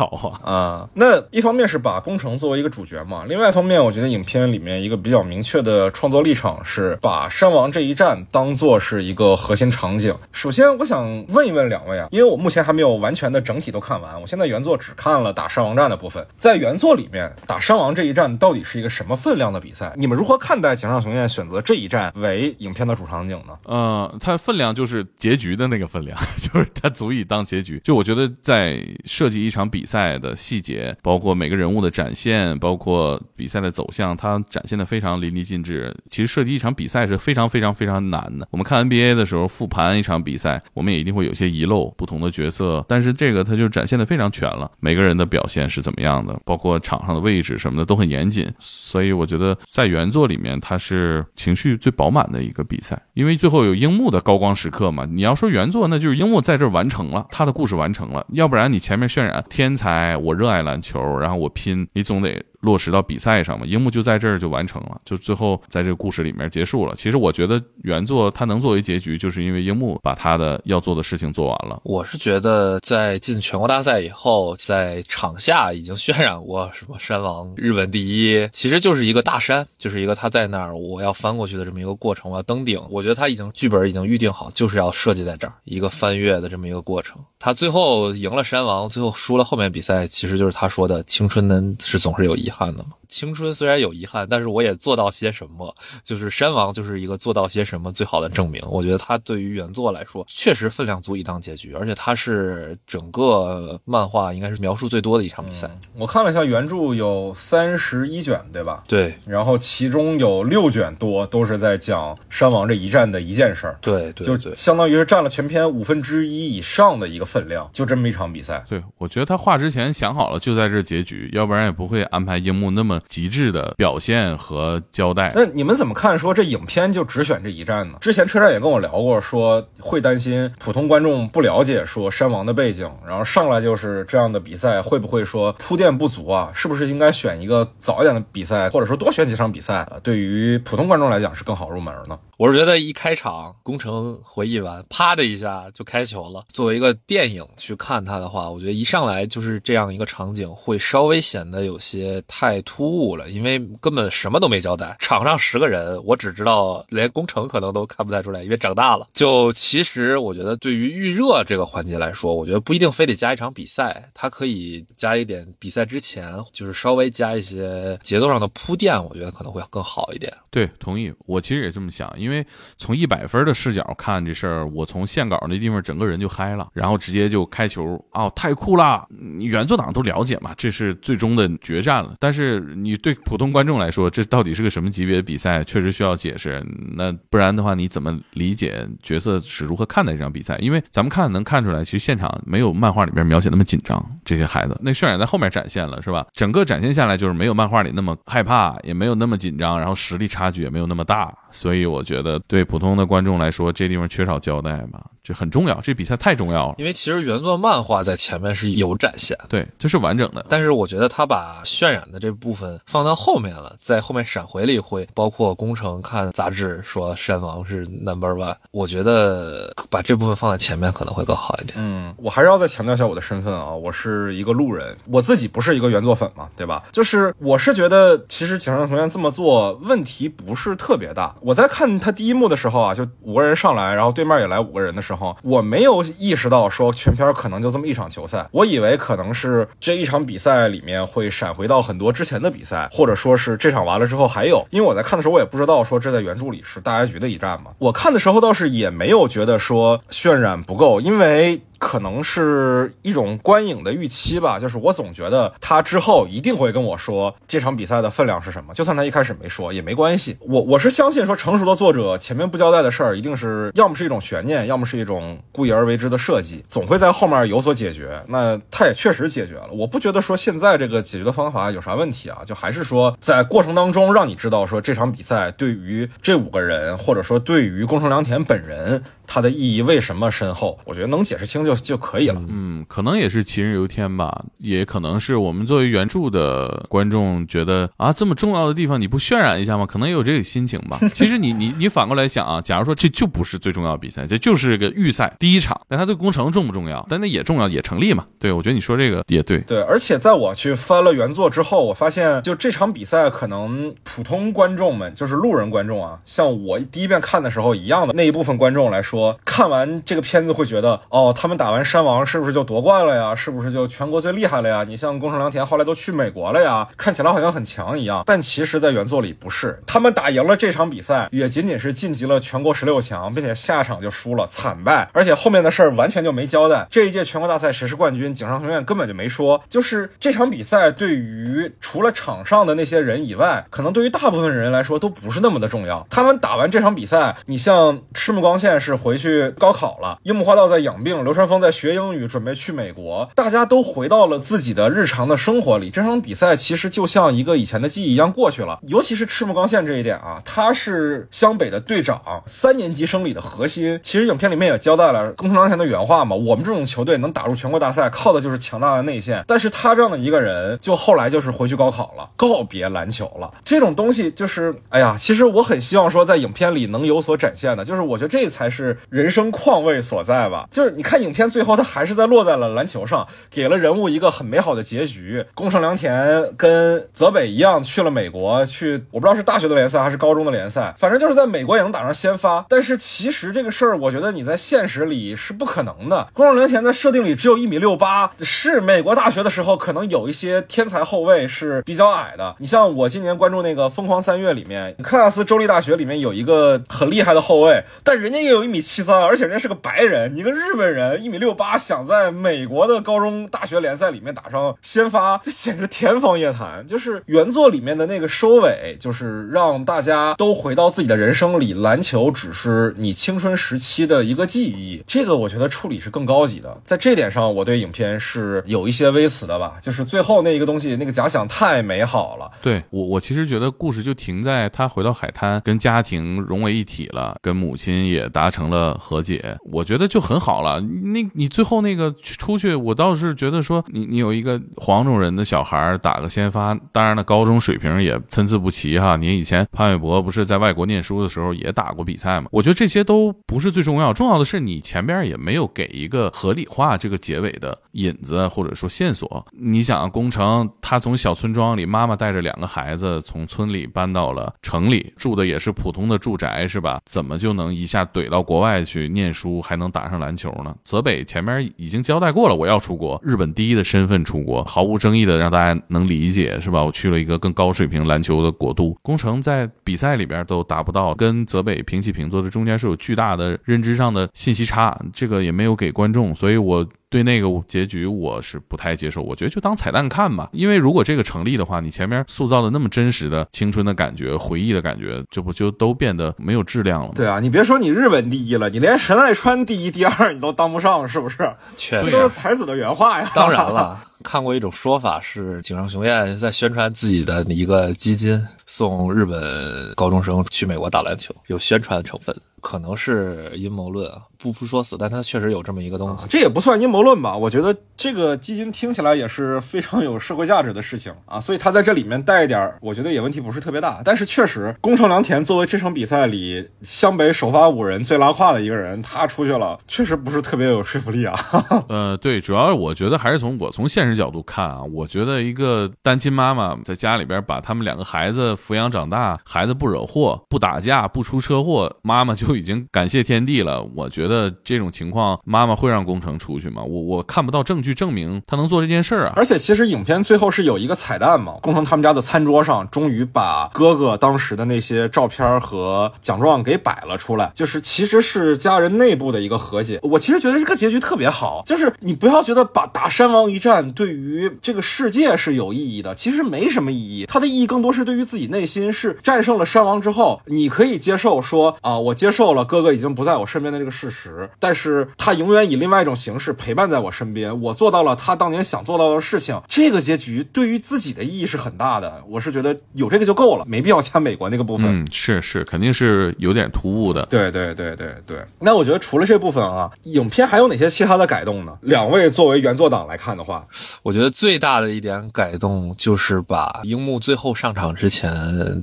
啊。啊，那一方面是把工程作为一个主角嘛，另外一方面，我觉得影片里面一个比较明确的创作立场是把山王这一战当做是一个核心场景。首先，我想问一问两位啊，因为我目前还没有完全的整体都看完，我现在原作只看了打山王战的部分，在原作里面打山王这一战到底是一个什么分量的比赛？你们如何看待井上雄彦选择这一战为影片的主场景呢？嗯，它分量就是结局的那个一个分量，就是它足以当结局。就我觉得在设计一场比赛的细节，包括每个人物的展现，包括比赛的走向，它展现的非常淋漓尽致。其实设计一场比赛是非常非常非常难的。我们看 NBA 的时候复盘一场比赛，我们也一定会有些遗漏，不同的角色，但是这个它就展现的非常全了，每个人的表现是怎么样的，包括场上的位置什么的都很严谨。所以我觉得在原作里面，它是情绪最饱满的一个比赛，因为最后有樱木的高光时刻嘛。你要说原做，那就是樱木在这儿完成了他的故事完成了，要不然你前面渲染天才，我热爱篮球，然后我拼，你总得。落实到比赛上嘛，樱木就在这儿就完成了，就最后在这个故事里面结束了。其实我觉得原作它能作为结局，就是因为樱木把他的要做的事情做完了。我是觉得在进全国大赛以后，在场下已经渲染过什么山王日本第一，其实就是一个大山，就是一个他在那儿我要翻过去的这么一个过程，我要登顶。我觉得他已经剧本已经预定好，就是要设计在这儿一个翻越的这么一个过程。他最后赢了山王，最后输了后面比赛，其实就是他说的青春呢是总是有遗憾的吗。青春虽然有遗憾，但是我也做到些什么。就是山王就是一个做到些什么最好的证明。我觉得他对于原作来说，确实分量足以当结局，而且他是整个漫画应该是描述最多的一场比赛。我看了一下原著有三十一卷，对吧？对。然后其中有六卷多都是在讲山王这一战的一件事儿。对对，就相当于是占了全篇五分之一以上的一个分量，就这么一场比赛。对，我觉得他画之前想好了就在这结局，要不然也不会安排樱木那么。极致的表现和交代。那你们怎么看？说这影片就只选这一战呢？之前车站也跟我聊过，说会担心普通观众不了解说山王的背景，然后上来就是这样的比赛，会不会说铺垫不足啊？是不是应该选一个早一点的比赛，或者说多选几场比赛，对于普通观众来讲是更好入门呢？我是觉得一开场工程回忆完，啪的一下就开球了。作为一个电影去看它的话，我觉得一上来就是这样一个场景，会稍微显得有些太突兀了，因为根本什么都没交代。场上十个人，我只知道连工程可能都看不太出来，因为长大了。就其实我觉得对于预热这个环节来说，我觉得不一定非得加一场比赛，它可以加一点比赛之前，就是稍微加一些节奏上的铺垫，我觉得可能会更好一点。对，同意。我其实也这么想，因为。因为从一百分的视角看这事儿，我从线稿那地方整个人就嗨了，然后直接就开球，哦，太酷了！原作党都了解嘛，这是最终的决战了。但是你对普通观众来说，这到底是个什么级别的比赛，确实需要解释。那不然的话，你怎么理解角色是如何看待这场比赛？因为咱们看能看出来，其实现场没有漫画里边描写那么紧张。这些孩子那渲染在后面展现了，是吧？整个展现下来就是没有漫画里那么害怕，也没有那么紧张，然后实力差距也没有那么大。所以我觉得。对普通的观众来说，这地方缺少交代吧。这很重要，这比赛太重要了。因为其实原作漫画在前面是有展现，对，这是完整的。但是我觉得他把渲染的这部分放到后面了，在后面闪回了一回，包括工程看杂志说山王是 number one，我觉得把这部分放在前面可能会更好一点。嗯，我还是要再强调一下我的身份啊，我是一个路人，我自己不是一个原作粉嘛，对吧？就是我是觉得其实井上同学这么做问题不是特别大。我在看他第一幕的时候啊，就五个人上来，然后对面也来五个人的时候。我没有意识到说全片可能就这么一场球赛，我以为可能是这一场比赛里面会闪回到很多之前的比赛，或者说是这场完了之后还有。因为我在看的时候，我也不知道说这在原著里是大结局的一战嘛。我看的时候倒是也没有觉得说渲染不够，因为。可能是一种观影的预期吧，就是我总觉得他之后一定会跟我说这场比赛的分量是什么，就算他一开始没说也没关系。我我是相信说成熟的作者前面不交代的事儿，一定是要么是一种悬念，要么是一种故意而为之的设计，总会在后面有所解决。那他也确实解决了，我不觉得说现在这个解决的方法有啥问题啊，就还是说在过程当中让你知道说这场比赛对于这五个人，或者说对于宫城良田本人。它的意义为什么深厚？我觉得能解释清就就可以了。嗯，可能也是杞人忧天吧，也可能是我们作为原著的观众觉得啊，这么重要的地方你不渲染一下吗？可能也有这个心情吧。其实你你你反过来想啊，假如说这就不是最重要的比赛，这就是个预赛第一场，那它对工程重不重要？但那也重要，也成立嘛。对，我觉得你说这个也对。对，而且在我去翻了原作之后，我发现就这场比赛，可能普通观众们就是路人观众啊，像我第一遍看的时候一样的那一部分观众来说。看完这个片子会觉得，哦，他们打完山王是不是就夺冠了呀？是不是就全国最厉害了呀？你像工程良田后来都去美国了呀，看起来好像很强一样。但其实，在原作里不是，他们打赢了这场比。赛也仅仅是晋级了全国十六强，并且下场就输了，惨败。而且后面的事儿完全就没交代。这一届全国大赛谁是冠军，井上雄彦根本就没说。就是这场比赛对于除了场上的那些人以外，可能对于大部分人来说都不是那么的重要。他们打完这场比赛，你像赤木刚宪是回去高考了，樱木花道在养病，流川枫在学英语，准备去美国，大家都回到了自己的日常的生活里。这场比赛其实就像一个以前的记忆一样过去了。尤其是赤木刚宪这一点啊，他是湘北的队长，三年级生里的核心。其实影片里面也交代了宫城良田的原话嘛，我们这种球队能打入全国大赛，靠的就是强大的内线。但是他这样的一个人，就后来就是回去高考了，告别篮球了。这种东西就是，哎呀，其实我很希望说在影片里能有所展现的，就是我觉得这才是人生况味所在吧。就是你看影片最后，他还是在落在了篮球上，给了人物一个很美好的结局。宫城良田跟泽北一样去了美国。去，我不知道是大学的联赛还是高中的联赛，反正就是在美国也能打上先发。但是其实这个事儿，我觉得你在现实里是不可能的。宫城良田在设定里只有一米六八，是美国大学的时候可能有一些天才后卫是比较矮的。你像我今年关注那个《疯狂三月》里面，克拉斯州立大学里面有一个很厉害的后卫，但人家也有一米七三，而且人家是个白人，你个日本人一米六八想在美国的高中大学联赛里面打上先发，这简直天方夜谭。就是原作里面的那个收。尾就是让大家都回到自己的人生里，篮球只是你青春时期的一个记忆。这个我觉得处理是更高级的，在这点上我对影片是有一些微词的吧。就是最后那一个东西，那个假想太美好了。对我，我其实觉得故事就停在他回到海滩，跟家庭融为一体了，跟母亲也达成了和解，我觉得就很好了。那你最后那个出去，我倒是觉得说，你你有一个黄种人的小孩打个先发，当然了，高中水平也参。参差不齐哈，你以前潘玮柏不是在外国念书的时候也打过比赛吗？我觉得这些都不是最重要，重要的是你前边也没有给一个合理化这个结尾的引子或者说线索。你想，工程他从小村庄里，妈妈带着两个孩子从村里搬到了城里，住的也是普通的住宅，是吧？怎么就能一下怼到国外去念书，还能打上篮球呢？泽北前面已经交代过了，我要出国，日本第一的身份出国，毫无争议的让大家能理解，是吧？我去了一个更高水平篮球。的国度，工程在比赛里边都达不到跟泽北平起平坐，的中间是有巨大的认知上的信息差，这个也没有给观众，所以我对那个结局我是不太接受。我觉得就当彩蛋看吧，因为如果这个成立的话，你前面塑造的那么真实的青春的感觉、回忆的感觉，就不就都变得没有质量了？对啊，你别说你日本第一了，你连神奈川第一、第二你都当不上，是不是？确实，都是才子的原话呀。当然了。看过一种说法是，井上雄彦在宣传自己的一个基金，送日本高中生去美国打篮球，有宣传成分。可能是阴谋论啊，不不说死，但他确实有这么一个东西。这也不算阴谋论吧？我觉得这个基金听起来也是非常有社会价值的事情啊，所以他在这里面带一点，我觉得也问题不是特别大。但是确实，宫城良田作为这场比赛里湘北首发五人最拉胯的一个人，他出去了，确实不是特别有说服力啊。呃，对，主要我觉得还是从我从现实角度看啊，我觉得一个单亲妈妈在家里边把他们两个孩子抚养长大，孩子不惹祸、不打架、不出车祸，妈妈就。已经感谢天地了，我觉得这种情况，妈妈会让工程出去吗？我我看不到证据证明他能做这件事儿啊。而且其实影片最后是有一个彩蛋嘛，工程他们家的餐桌上终于把哥哥当时的那些照片和奖状给摆了出来，就是其实是家人内部的一个和解。我其实觉得这个结局特别好，就是你不要觉得把打山王一战对于这个世界是有意义的，其实没什么意义，它的意义更多是对于自己内心是战胜了山王之后，你可以接受说啊，我接受。了哥哥已经不在我身边的这个事实，但是他永远以另外一种形式陪伴在我身边。我做到了他当年想做到的事情。这个结局对于自己的意义是很大的。我是觉得有这个就够了，没必要加美国那个部分。嗯，是是，肯定是有点突兀的。对对对对对。那我觉得除了这部分啊，影片还有哪些其他的改动呢？两位作为原作党来看的话，我觉得最大的一点改动就是把樱木最后上场之前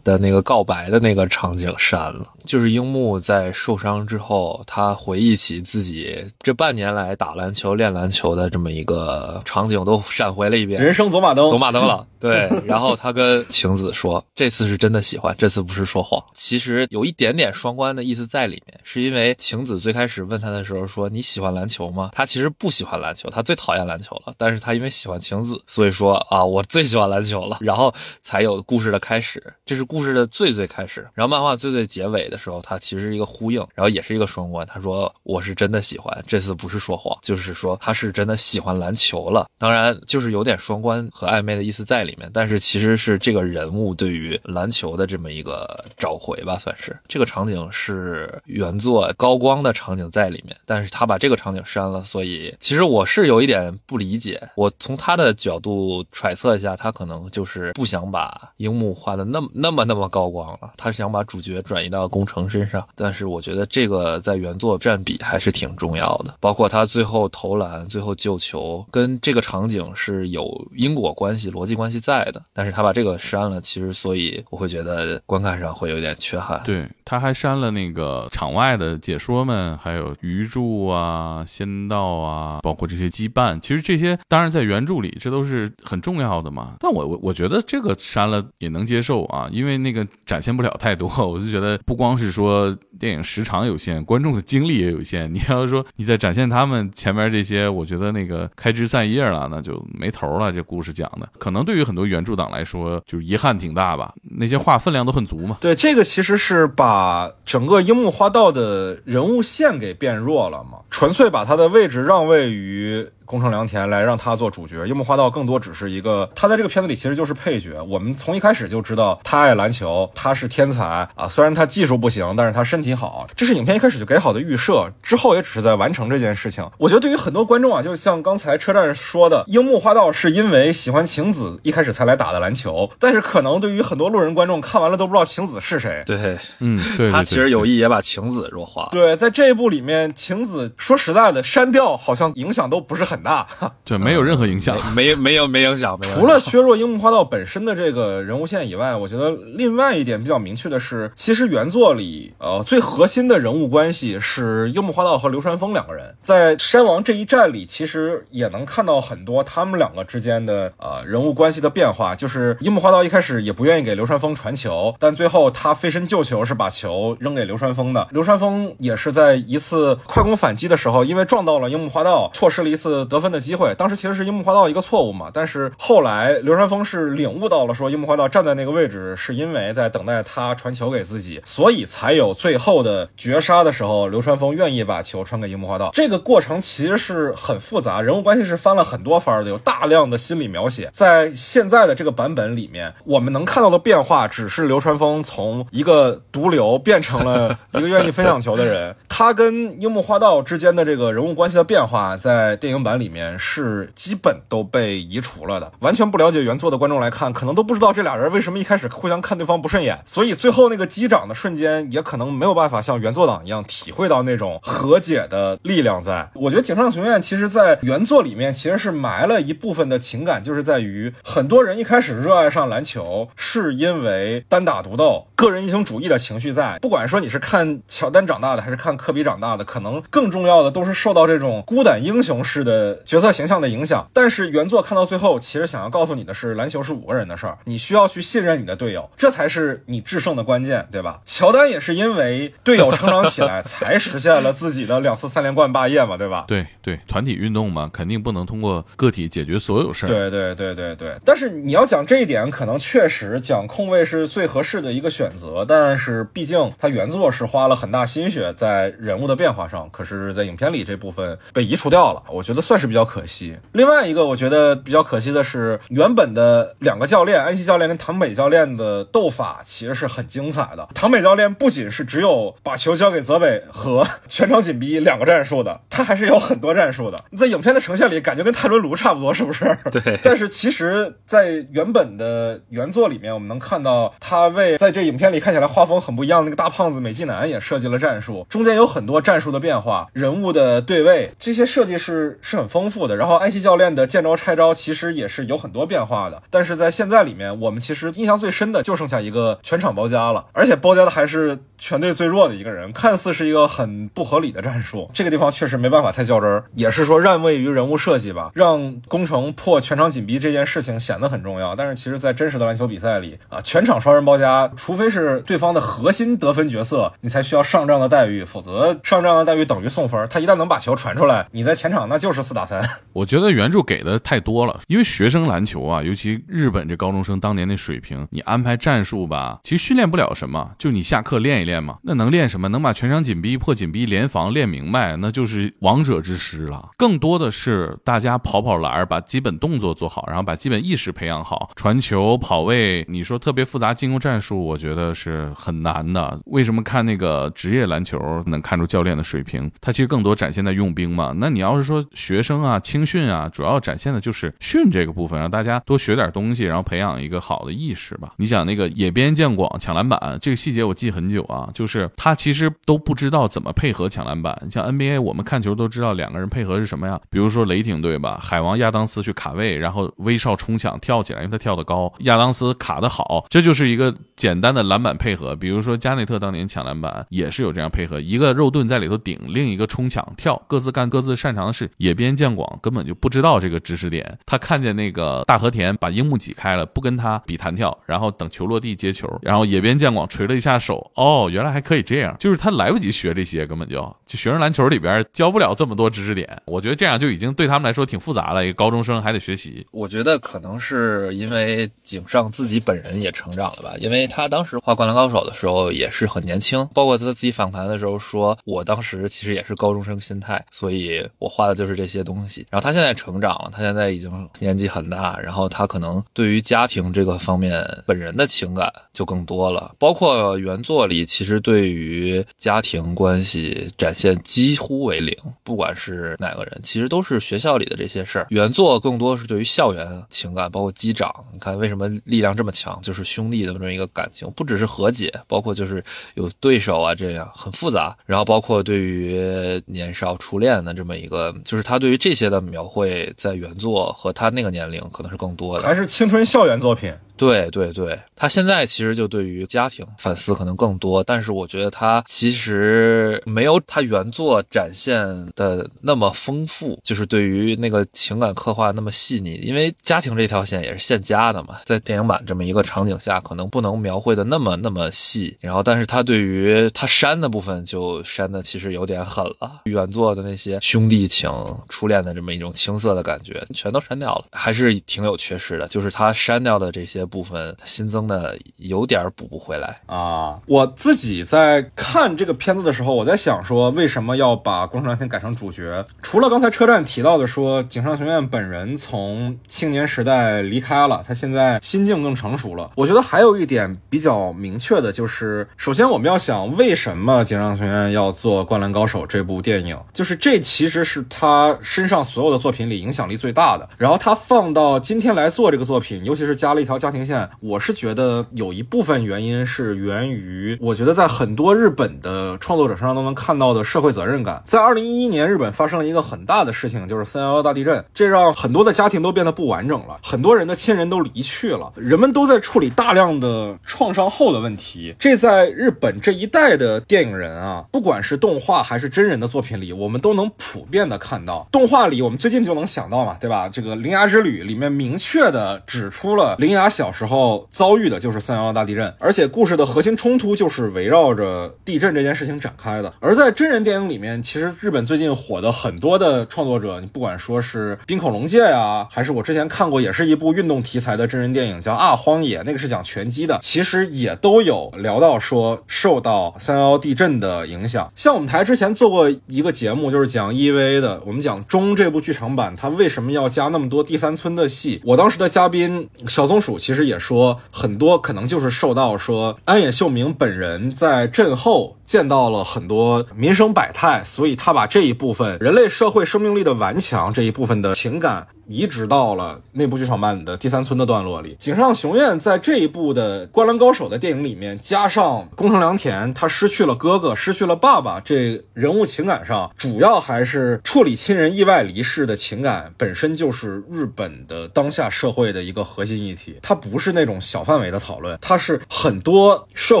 的那个告白的那个场景删了，就是樱木在。在受伤之后，他回忆起自己这半年来打篮球、练篮球的这么一个场景，都闪回了一遍。人生走马灯，走马灯了。对，然后他跟晴子说：“这次是真的喜欢，这次不是说谎。”其实有一点点双关的意思在里面，是因为晴子最开始问他的时候说：“你喜欢篮球吗？”他其实不喜欢篮球，他最讨厌篮球了。但是他因为喜欢晴子，所以说啊，我最喜欢篮球了。然后才有故事的开始，这是故事的最最开始。然后漫画最最结尾的时候，他其实是一个呼应，然后也是一个双关。他说：“我是真的喜欢，这次不是说谎，就是说他是真的喜欢篮球了。”当然，就是有点双关和暧昧的意思在里面。但是其实是这个人物对于篮球的这么一个找回吧，算是这个场景是原作高光的场景在里面，但是他把这个场景删了，所以其实我是有一点不理解。我从他的角度揣测一下，他可能就是不想把樱木画的那么那么那么高光了，他是想把主角转移到工程身上。但是我觉得这个在原作占比还是挺重要的，包括他最后投篮、最后救球，跟这个场景是有因果关系、逻辑关系在的。但是他把这个删了，其实所以我会觉得观看上会有点缺憾。对，他还删了那个场外的解说们，还有鱼柱啊、仙道啊，包括这些羁绊。其实这些当然在原著里这都是很重要的嘛。但我我我觉得这个删了也能接受啊，因为那个展现不了太多。我就觉得不光是说电影时长有限，观众的精力也有限。你要说你在展现他们前面这些，我觉得那个开枝散叶了，那就没头了。这故事讲的，可能对于很多原著党来说，就是遗憾挺大吧。那些话分量都很足嘛。对，这个其实是把整个樱木花道的人物线给变弱了嘛，纯粹把他的位置让位于。宫城良田来让他做主角，樱木花道更多只是一个，他在这个片子里其实就是配角。我们从一开始就知道他爱篮球，他是天才啊，虽然他技术不行，但是他身体好，这是影片一开始就给好的预设。之后也只是在完成这件事情。我觉得对于很多观众啊，就像刚才车站说的，樱木花道是因为喜欢晴子一开始才来打的篮球，但是可能对于很多路人观众看完了都不知道晴子是谁。对，嗯，对，他其实有意也把晴子弱化。对，在这一部里面，晴子说实在的，删掉好像影响都不是很大。就没有任何影响，没没有没影响，除了削弱樱木花道本身的这个人物线以外，我觉得另外一点比较明确的是，其实原作里呃最核心的人物关系是樱木花道和流川枫两个人，在山王这一战里，其实也能看到很多他们两个之间的呃人物关系的变化。就是樱木花道一开始也不愿意给流川枫传球，但最后他飞身救球，是把球扔给流川枫的。流川枫也是在一次快攻反击的时候，因为撞到了樱木花道，错失了一次得分的机会。当时其实是樱木花道一个错误嘛，但是后来流川枫是领悟到了，说樱木花道站在那个位置是因为在等待他传球给自己，所以才有最后的绝杀的时候，流川枫愿意把球传给樱木花道。这个过程其实是很复杂，人物关系是翻了很多番的，有大量的心理描写。在现在的这个版本里面，我们能看到的变化只是流川枫从一个毒瘤变成了 一个愿意分享球的人，他跟樱木花道之间的这个人物关系的变化，在电影版里面是。基本都被移除了的，完全不了解原作的观众来看，可能都不知道这俩人为什么一开始互相看对方不顺眼，所以最后那个击掌的瞬间，也可能没有办法像原作党一样体会到那种和解的力量。在我觉得《井上雄彦》其实在原作里面其实是埋了一部分的情感，就是在于很多人一开始热爱上篮球，是因为单打独斗、个人英雄主义的情绪在。不管说你是看乔丹长大的，还是看科比长大的，可能更重要的都是受到这种孤胆英雄式的角色形象。的影响，但是原作看到最后，其实想要告诉你的是，篮球是五个人的事儿，你需要去信任你的队友，这才是你制胜的关键，对吧？乔丹也是因为队友成长起来，才实现了自己的两次三连冠霸业嘛，对吧？对对，团体运动嘛，肯定不能通过个体解决所有事儿。对对对对对。但是你要讲这一点，可能确实讲控卫是最合适的一个选择，但是毕竟他原作是花了很大心血在人物的变化上，可是，在影片里这部分被移除掉了，我觉得算是比较可惜。另外一个我觉得比较可惜的是，原本的两个教练安西教练跟唐北教练的斗法其实是很精彩的。唐北教练不仅是只有把球交给泽北和全场紧逼两个战术的，他还是有很多战术的。在影片的呈现里，感觉跟泰伦卢差不多，是不是？对。但是其实，在原本的原作里面，我们能看到他为在这影片里看起来画风很不一样的那个大胖子美纪男也设计了战术，中间有很多战术的变化、人物的对位，这些设计是是很丰富的。然后。安西教练的见招拆招其实也是有很多变化的，但是在现在里面，我们其实印象最深的就剩下一个全场包夹了，而且包夹的还是全队最弱的一个人，看似是一个很不合理的战术。这个地方确实没办法太较真儿，也是说让位于人物设计吧，让工程破全场紧逼这件事情显得很重要。但是其实，在真实的篮球比赛里啊，全场双人包夹，除非是对方的核心得分角色，你才需要上这样的待遇，否则上这样的待遇等于送分。他一旦能把球传出来，你在前场那就是四打三。我觉得原著给的太多了，因为学生篮球啊，尤其日本这高中生当年那水平，你安排战术吧，其实训练不了什么，就你下课练一练嘛。那能练什么？能把全场紧逼、破紧逼、联防练明白，那就是王者之师了。更多的是大家跑跑篮，把基本动作做好，然后把基本意识培养好，传球、跑位。你说特别复杂进攻战术，我觉得是很难的。为什么看那个职业篮球能看出教练的水平？他其实更多展现在用兵嘛。那你要是说学学生啊、青训啊，主要展现的就是训这个部分，让大家多学点东西，然后培养一个好的意识吧。你想那个野边见广抢篮板这个细节，我记很久啊，就是他其实都不知道怎么配合抢篮板。像 NBA，我们看球都知道两个人配合是什么呀？比如说雷霆队吧，海王亚当斯去卡位，然后威少冲抢跳起来，因为他跳得高，亚当斯卡得好，这就是一个简单的篮板配合。比如说加内特当年抢篮板也是有这样配合，一个肉盾在里头顶，另一个冲抢跳，各自干各自擅长的事。野边边见广根本就不知道这个知识点，他看见那个大和田把樱木挤开了，不跟他比弹跳，然后等球落地接球，然后野边见广捶了一下手，哦，原来还可以这样，就是他来不及学这些，根本就就学生篮球里边教不了这么多知识点。我觉得这样就已经对他们来说挺复杂了，一个高中生还得学习。我觉得可能是因为井上自己本人也成长了吧，因为他当时画《灌篮高手》的时候也是很年轻，包括他自己访谈的时候说，我当时其实也是高中生心态，所以我画的就是这些些东西。然后他现在成长了，他现在已经年纪很大，然后他可能对于家庭这个方面本人的情感就更多了，包括原作里其实对于家庭关系展现几乎为零，不管是哪个人，其实都是学校里的这些事儿。原作更多是对于校园情感，包括机长，你看为什么力量这么强，就是兄弟的这么一个感情，不只是和解，包括就是有对手啊，这样很复杂。然后包括对于年少初恋的这么一个，就是他对于这些的描绘，在原作和他那个年龄可能是更多的，还是青春校园作品。对对对，他现在其实就对于家庭反思可能更多，但是我觉得他其实没有他原作展现的那么丰富，就是对于那个情感刻画那么细腻。因为家庭这条线也是现加的嘛，在电影版这么一个场景下，可能不能描绘的那么那么细。然后，但是他对于他删的部分就删的其实有点狠了，原作的那些兄弟情、初恋的这么一种青涩的感觉全都删掉了，还是挺有缺失的。就是他删掉的这些。部分新增的有点补不回来啊！我自己在看这个片子的时候，我在想说，为什么要把宫城良田改成主角？除了刚才车站提到的说，井上雄彦本人从青年时代离开了，他现在心境更成熟了。我觉得还有一点比较明确的就是，首先我们要想，为什么井上雄彦要做《灌篮高手》这部电影？就是这其实是他身上所有的作品里影响力最大的。然后他放到今天来做这个作品，尤其是加了一条家庭。线，我是觉得有一部分原因是源于，我觉得在很多日本的创作者身上都能看到的社会责任感。在二零一一年，日本发生了一个很大的事情，就是三幺幺大地震，这让很多的家庭都变得不完整了，很多人的亲人都离去了，人们都在处理大量的创伤后的问题。这在日本这一代的电影人啊，不管是动画还是真人的作品里，我们都能普遍的看到。动画里，我们最近就能想到嘛，对吧？这个《铃芽之旅》里面明确的指出了铃芽小。时候遭遇的就是三幺幺大地震，而且故事的核心冲突就是围绕着地震这件事情展开的。而在真人电影里面，其实日本最近火的很多的创作者，你不管说是冰口龙介呀，还是我之前看过也是一部运动题材的真人电影叫《啊荒野》，那个是讲拳击的，其实也都有聊到说受到三幺幺地震的影响。像我们台之前做过一个节目，就是讲 EVA 的，我们讲中这部剧场版它为什么要加那么多第三村的戏。我当时的嘉宾小松鼠其实。也说很多，可能就是受到说安野秀明本人在震后见到了很多民生百态，所以他把这一部分人类社会生命力的顽强这一部分的情感。移植到了那部剧场版的第三村的段落里。井上雄彦在这一部的《灌篮高手》的电影里面，加上宫城良田，他失去了哥哥，失去了爸爸，这人物情感上，主要还是处理亲人意外离世的情感，本身就是日本的当下社会的一个核心议题。它不是那种小范围的讨论，它是很多社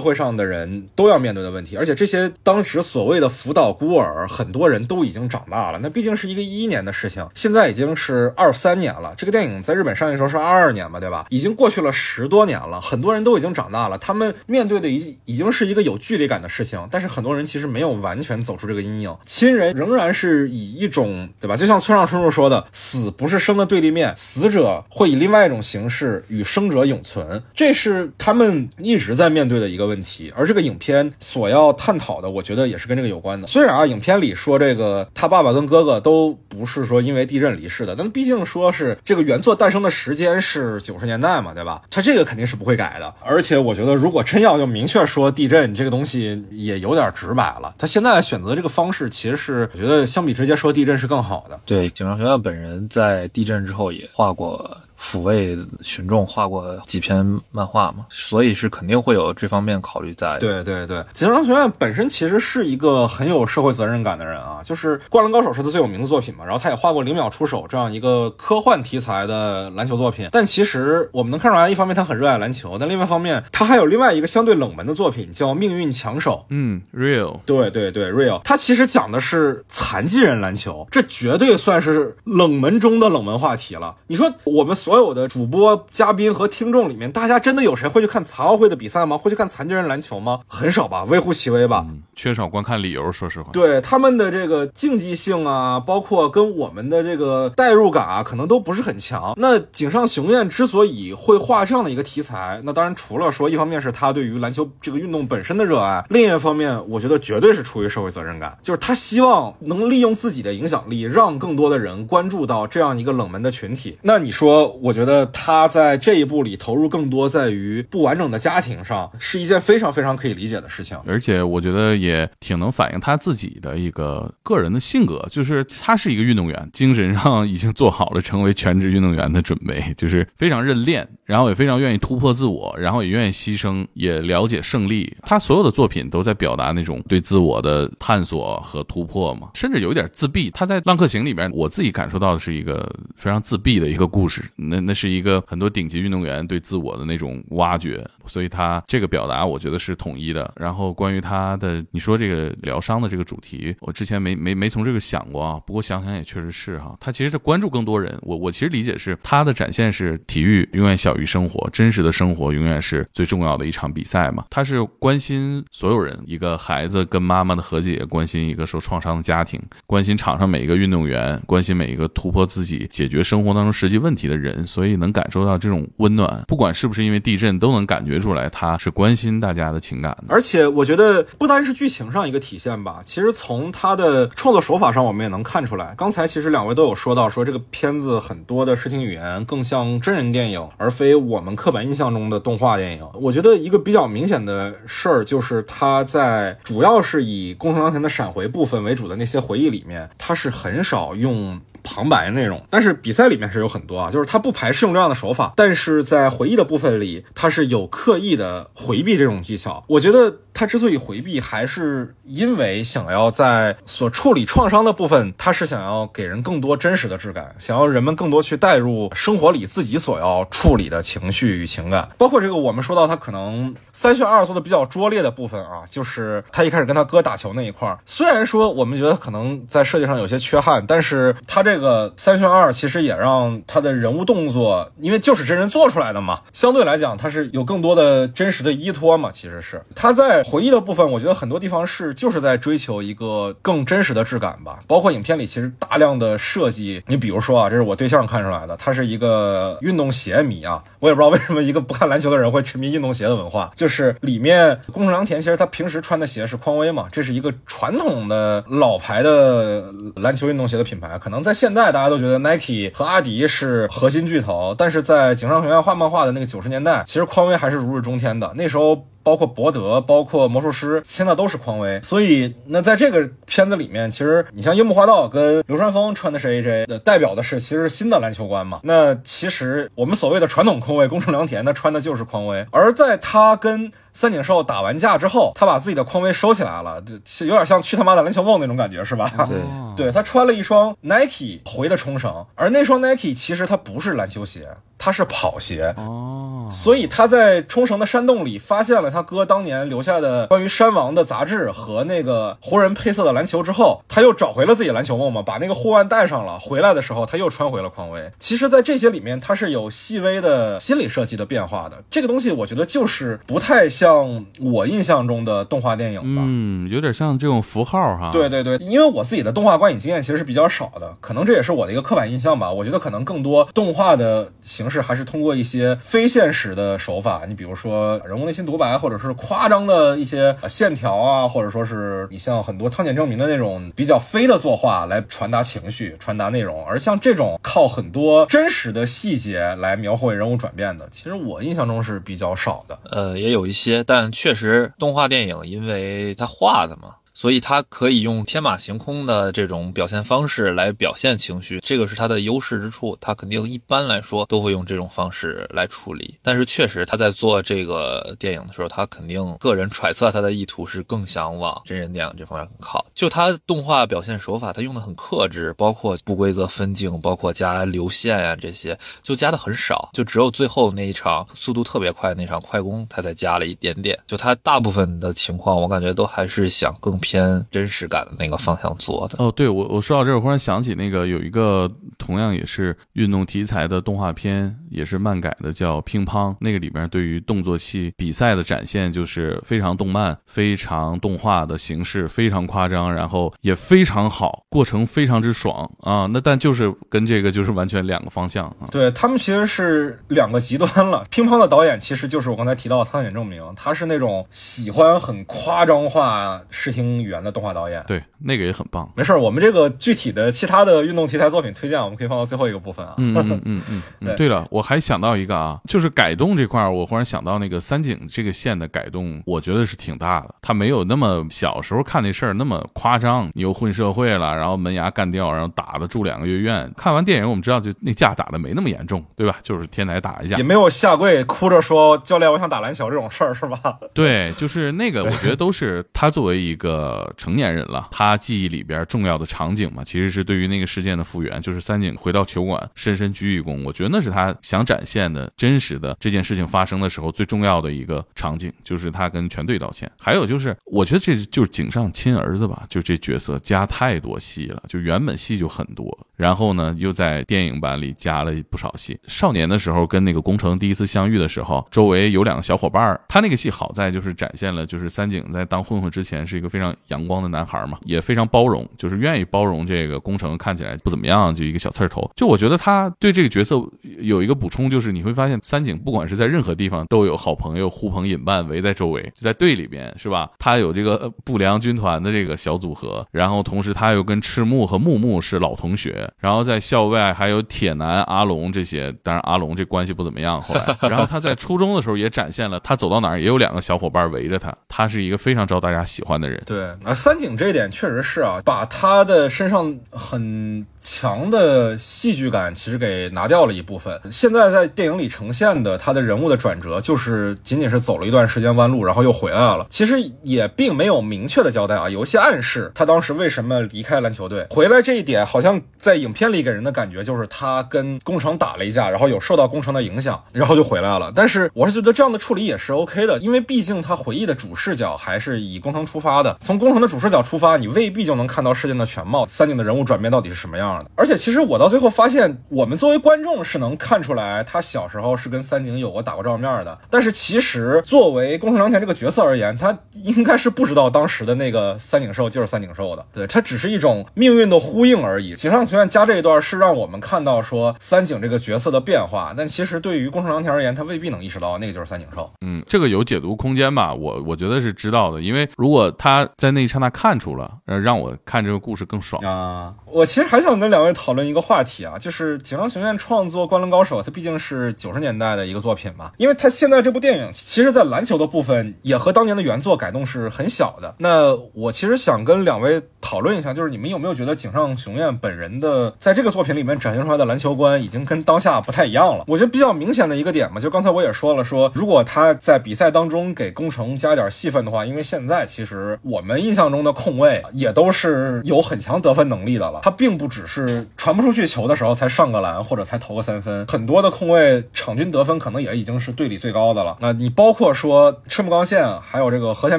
会上的人都要面对的问题。而且这些当时所谓的福岛孤儿，很多人都已经长大了。那毕竟是一个一一年的事情，现在已经是二三年了。这个电影在日本上映时候是二二年嘛，对吧？已经过去了十多年了，很多人都已经长大了，他们面对的已已经是一个有距离感的事情。但是很多人其实没有完全走出这个阴影，亲人仍然是以一种对吧？就像村上春树说的，死不是生的对立面，死者会以另外一种形式与生者永存，这是他们一直在面对的一个问题。而这个影片所要探讨的，我觉得也是跟这个有关的。虽然啊，影片里说这个他爸爸跟哥哥都不是说因为地震离世的，但毕竟说是这个原作诞生的时间是九十年代嘛，对吧？他这个肯定是不会改的。而且我觉得，如果真要就明确说地震这个东西，也有点直白了。他现在选择这个方式，其实是我觉得相比直接说地震是更好好的。对，警察学院本人在地震之后也画过。抚慰群众画过几篇漫画嘛，所以是肯定会有这方面考虑在。对对对，吉商学院本身其实是一个很有社会责任感的人啊，就是《灌篮高手》是他最有名的作品嘛，然后他也画过《零秒出手》这样一个科幻题材的篮球作品。但其实我们能看出来，一方面他很热爱篮球，但另外一方面他还有另外一个相对冷门的作品叫《命运强手》。嗯，Real。对对对，Real。他其实讲的是残疾人篮球，这绝对算是冷门中的冷门话题了。你说我们。所有的主播、嘉宾和听众里面，大家真的有谁会去看残奥会的比赛吗？会去看残疾人篮球吗？很少吧，微乎其微吧。缺少观看理由，说实话。对他们的这个竞技性啊，包括跟我们的这个代入感啊，可能都不是很强。那井上雄彦之所以会画这样的一个题材，那当然除了说一方面是他对于篮球这个运动本身的热爱，另一方面，我觉得绝对是出于社会责任感，就是他希望能利用自己的影响力，让更多的人关注到这样一个冷门的群体。那你说？我觉得他在这一步里投入更多在于不完整的家庭上，是一件非常非常可以理解的事情。而且我觉得也挺能反映他自己的一个个人的性格，就是他是一个运动员，精神上已经做好了成为全职运动员的准备，就是非常认练，然后也非常愿意突破自我，然后也愿意牺牲，也了解胜利。他所有的作品都在表达那种对自我的探索和突破嘛，甚至有一点自闭。他在《浪客行》里边，我自己感受到的是一个非常自闭的一个故事。那那是一个很多顶级运动员对自我的那种挖掘，所以他这个表达我觉得是统一的。然后关于他的你说这个疗伤的这个主题，我之前没没没从这个想过啊。不过想想也确实是哈，他其实是关注更多人。我我其实理解是他的展现是体育永远小于生活，真实的生活永远是最重要的一场比赛嘛。他是关心所有人，一个孩子跟妈妈的和解，关心一个受创伤的家庭，关心场上每一个运动员，关心每一个突破自己、解决生活当中实际问题的人。所以能感受到这种温暖，不管是不是因为地震，都能感觉出来他是关心大家的情感的。而且我觉得不单是剧情上一个体现吧，其实从他的创作手法上，我们也能看出来。刚才其实两位都有说到，说这个片子很多的视听语言更像真人电影，而非我们刻板印象中的动画电影。我觉得一个比较明显的事儿就是他在主要是以工程良田的闪回部分为主的那些回忆里面，他是很少用。旁白内容，但是比赛里面是有很多啊，就是他不排斥用这样的手法，但是在回忆的部分里，他是有刻意的回避这种技巧。我觉得。他之所以回避，还是因为想要在所处理创伤的部分，他是想要给人更多真实的质感，想要人们更多去带入生活里自己所要处理的情绪与情感。包括这个，我们说到他可能三选二做的比较拙劣的部分啊，就是他一开始跟他哥打球那一块儿。虽然说我们觉得可能在设计上有些缺憾，但是他这个三选二其实也让他的人物动作，因为就是真人做出来的嘛，相对来讲他是有更多的真实的依托嘛。其实是他在。回忆的部分，我觉得很多地方是就是在追求一个更真实的质感吧。包括影片里其实大量的设计，你比如说啊，这是我对象看出来的，他是一个运动鞋迷啊。我也不知道为什么一个不看篮球的人会沉迷运动鞋的文化。就是里面宫城良田其实他平时穿的鞋是匡威嘛，这是一个传统的老牌的篮球运动鞋的品牌。可能在现在大家都觉得 Nike 和阿迪是核心巨头，但是在井上雄彦画漫画的那个九十年代，其实匡威还是如日中天的。那时候。包括博德，包括魔术师，签的都是匡威。所以，那在这个片子里面，其实你像樱木花道跟流川枫穿的是 AJ，代表的是其实新的篮球观嘛。那其实我们所谓的传统控卫宫城良田，他穿的就是匡威。而在他跟三井寿打完架之后，他把自己的匡威收起来了，这有点像去他妈的篮球梦那种感觉，是吧？对，对他穿了一双 Nike 回的冲绳，而那双 Nike 其实它不是篮球鞋。它是跑鞋。哦，所以他在冲绳的山洞里发现了他哥当年留下的关于山王的杂志和那个湖人配色的篮球之后，他又找回了自己篮球梦嘛，把那个护腕带上了。回来的时候，他又穿回了匡威。其实，在这些里面，他是有细微的心理设计的变化的。这个东西，我觉得就是不太像我印象中的动画电影吧。嗯，有点像这种符号哈。对对对，因为我自己的动画观影经验其实是比较少的，可能这也是我的一个刻板印象吧。我觉得可能更多动画的形式还是通过一些非现实的手法，你比如说人物内心独白，或者是夸张的一些线条啊，或者说是你像很多汤浅证明的那种比较飞的作画来传达情绪、传达内容。而像这种靠很多真实的细节来描绘人物转变的，其实我印象中是比较少的。呃，也有一些，但确实动画电影因为它画的嘛。所以他可以用天马行空的这种表现方式来表现情绪，这个是它的优势之处。他肯定一般来说都会用这种方式来处理。但是确实他在做这个电影的时候，他肯定个人揣测他的意图是更想往真人电影这方面靠。就他动画表现手法，他用的很克制，包括不规则分镜，包括加流线呀这些，就加的很少。就只有最后那一场速度特别快那场快攻，他才加了一点点。就他大部分的情况，我感觉都还是想更。偏真实感的那个方向做的哦，对我我说到这儿，忽然想起那个有一个同样也是运动题材的动画片，也是漫改的，叫《乒乓》。那个里面对于动作戏比赛的展现，就是非常动漫、非常动画的形式，非常夸张，然后也非常好，过程非常之爽啊。那但就是跟这个就是完全两个方向啊。对他们其实是两个极端了。乒乓的导演其实就是我刚才提到的汤浅证明，他是那种喜欢很夸张化视听。语言的动画导演，对那个也很棒。没事儿，我们这个具体的其他的运动题材作品推荐，我们可以放到最后一个部分啊。嗯嗯嗯 嗯。对了，我还想到一个啊，就是改动这块儿，我忽然想到那个三井这个线的改动，我觉得是挺大的。他没有那么小时候看那事儿那么夸张，你又混社会了，然后门牙干掉，然后打的住两个月院。看完电影，我们知道就那架打的没那么严重，对吧？就是天台打一架，也没有下跪哭着说教练我想打篮球这种事儿，是吧？对，就是那个，我觉得都是他作为一个。呃，成年人了，他记忆里边重要的场景嘛，其实是对于那个事件的复原，就是三井回到球馆深深鞠一躬，我觉得那是他想展现的真实的这件事情发生的时候最重要的一个场景，就是他跟全队道歉。还有就是，我觉得这就是井上亲儿子吧，就这角色加太多戏了，就原本戏就很多，然后呢又在电影版里加了不少戏。少年的时候跟那个宫城第一次相遇的时候，周围有两个小伙伴儿他那个戏好在就是展现了，就是三井在当混混之前是一个非常。阳光的男孩嘛，也非常包容，就是愿意包容这个工程看起来不怎么样，就一个小刺头。就我觉得他对这个角色有一个补充，就是你会发现三井不管是在任何地方都有好朋友呼朋引伴围在周围，就在队里边是吧？他有这个不良军团的这个小组合，然后同时他又跟赤木和木木是老同学，然后在校外还有铁男阿龙这些，当然阿龙这关系不怎么样。后来，然后他在初中的时候也展现了，他走到哪儿也有两个小伙伴围着他，他是一个非常招大家喜欢的人。对。啊，三井这一点确实是啊，把他的身上很强的戏剧感其实给拿掉了一部分。现在在电影里呈现的他的人物的转折，就是仅仅是走了一段时间弯路，然后又回来了。其实也并没有明确的交代啊，有一些暗示他当时为什么离开篮球队，回来这一点好像在影片里给人的感觉就是他跟工程打了一架，然后有受到工程的影响，然后就回来了。但是我是觉得这样的处理也是 OK 的，因为毕竟他回忆的主视角还是以工程出发的，从工程的主视角出发，你未必就能看到事件的全貌。三井的人物转变到底是什么样的？而且，其实我到最后发现，我们作为观众是能看出来，他小时候是跟三井有过打过照面的。但是，其实作为宫城良田这个角色而言，他应该是不知道当时的那个三井寿就是三井寿的。对他只是一种命运的呼应而已。井上学院加这一段是让我们看到说三井这个角色的变化，但其实对于宫城良田而言，他未必能意识到那个就是三井寿。嗯，这个有解读空间吧？我我觉得是知道的，因为如果他在那一刹那看。看出了，呃，让我看这个故事更爽啊！我其实还想跟跟两位讨论一个话题啊，就是井上雄彦创作《灌篮高手》，它毕竟是九十年代的一个作品嘛，因为他现在这部电影，其实在篮球的部分也和当年的原作改动是很小的。那我其实想跟两位讨论一下，就是你们有没有觉得井上雄彦本人的在这个作品里面展现出来的篮球观已经跟当下不太一样了。我觉得比较明显的一个点嘛，就刚才我也说了，说如果他在比赛当中给工程加点戏份的话，因为现在其实我们印象中的控卫也都是有很强得分能力的了，他并不只是传不出去球的时候才上个篮或者才投个三分，很多的控卫场均得分可能也已经是队里最高的了。那你包括说赤木刚宪，还有这个和田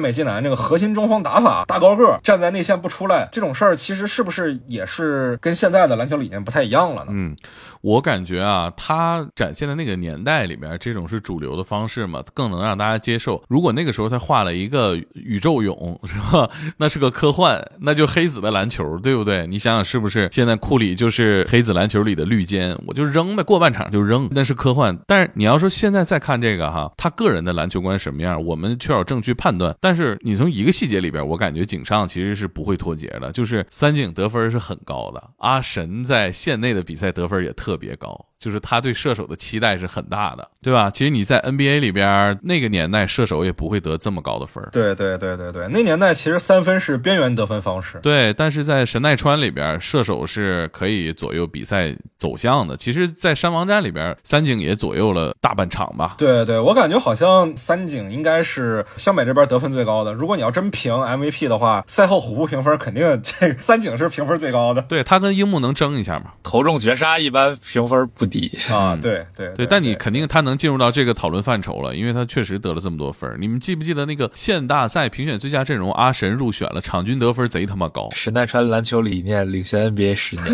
美纪男这个核心中锋打法，大高个站在内线不出来这种事儿，其实是不是也是跟现在的篮球理念不太一样了呢？嗯，我感觉啊，他展现的那个年代里边，这种是主流的方式嘛，更能让大家接受。如果那个时候他画了一个宇宙泳，是吧？那是个科幻，那就黑子的篮球，对不对？你想想是不是？现在库里就是黑子篮球里的绿间，我就扔呗，过半场就扔，那是科幻。但是你要说现在再看这个哈，他个人的篮球观什么样，我们缺少证据判断。但是你从一个细节里边，我感觉井上其实是不会脱节的，就是三井得分是很高的，阿神在线内的比赛得分也特特别高。就是他对射手的期待是很大的，对吧？其实你在 NBA 里边那个年代，射手也不会得这么高的分对对对对对，那年代其实三分是边缘得分方式。对，但是在神奈川里边，射手是可以左右比赛走向的。其实，在山王战里边，三井也左右了大半场吧。对对，我感觉好像三井应该是湘北这边得分最高的。如果你要真评 MVP 的话，赛后虎扑评分肯定这三井是评分最高的。对他跟樱木能争一下嘛？投中绝杀一般评分不。低啊，对对对，但你肯定他能进入到这个讨论范畴了，因为他确实得了这么多分。你们记不记得那个县大赛评选最佳阵容，阿神入选了，场均得分贼他妈高。神奈川篮球理念领先 NBA 十年，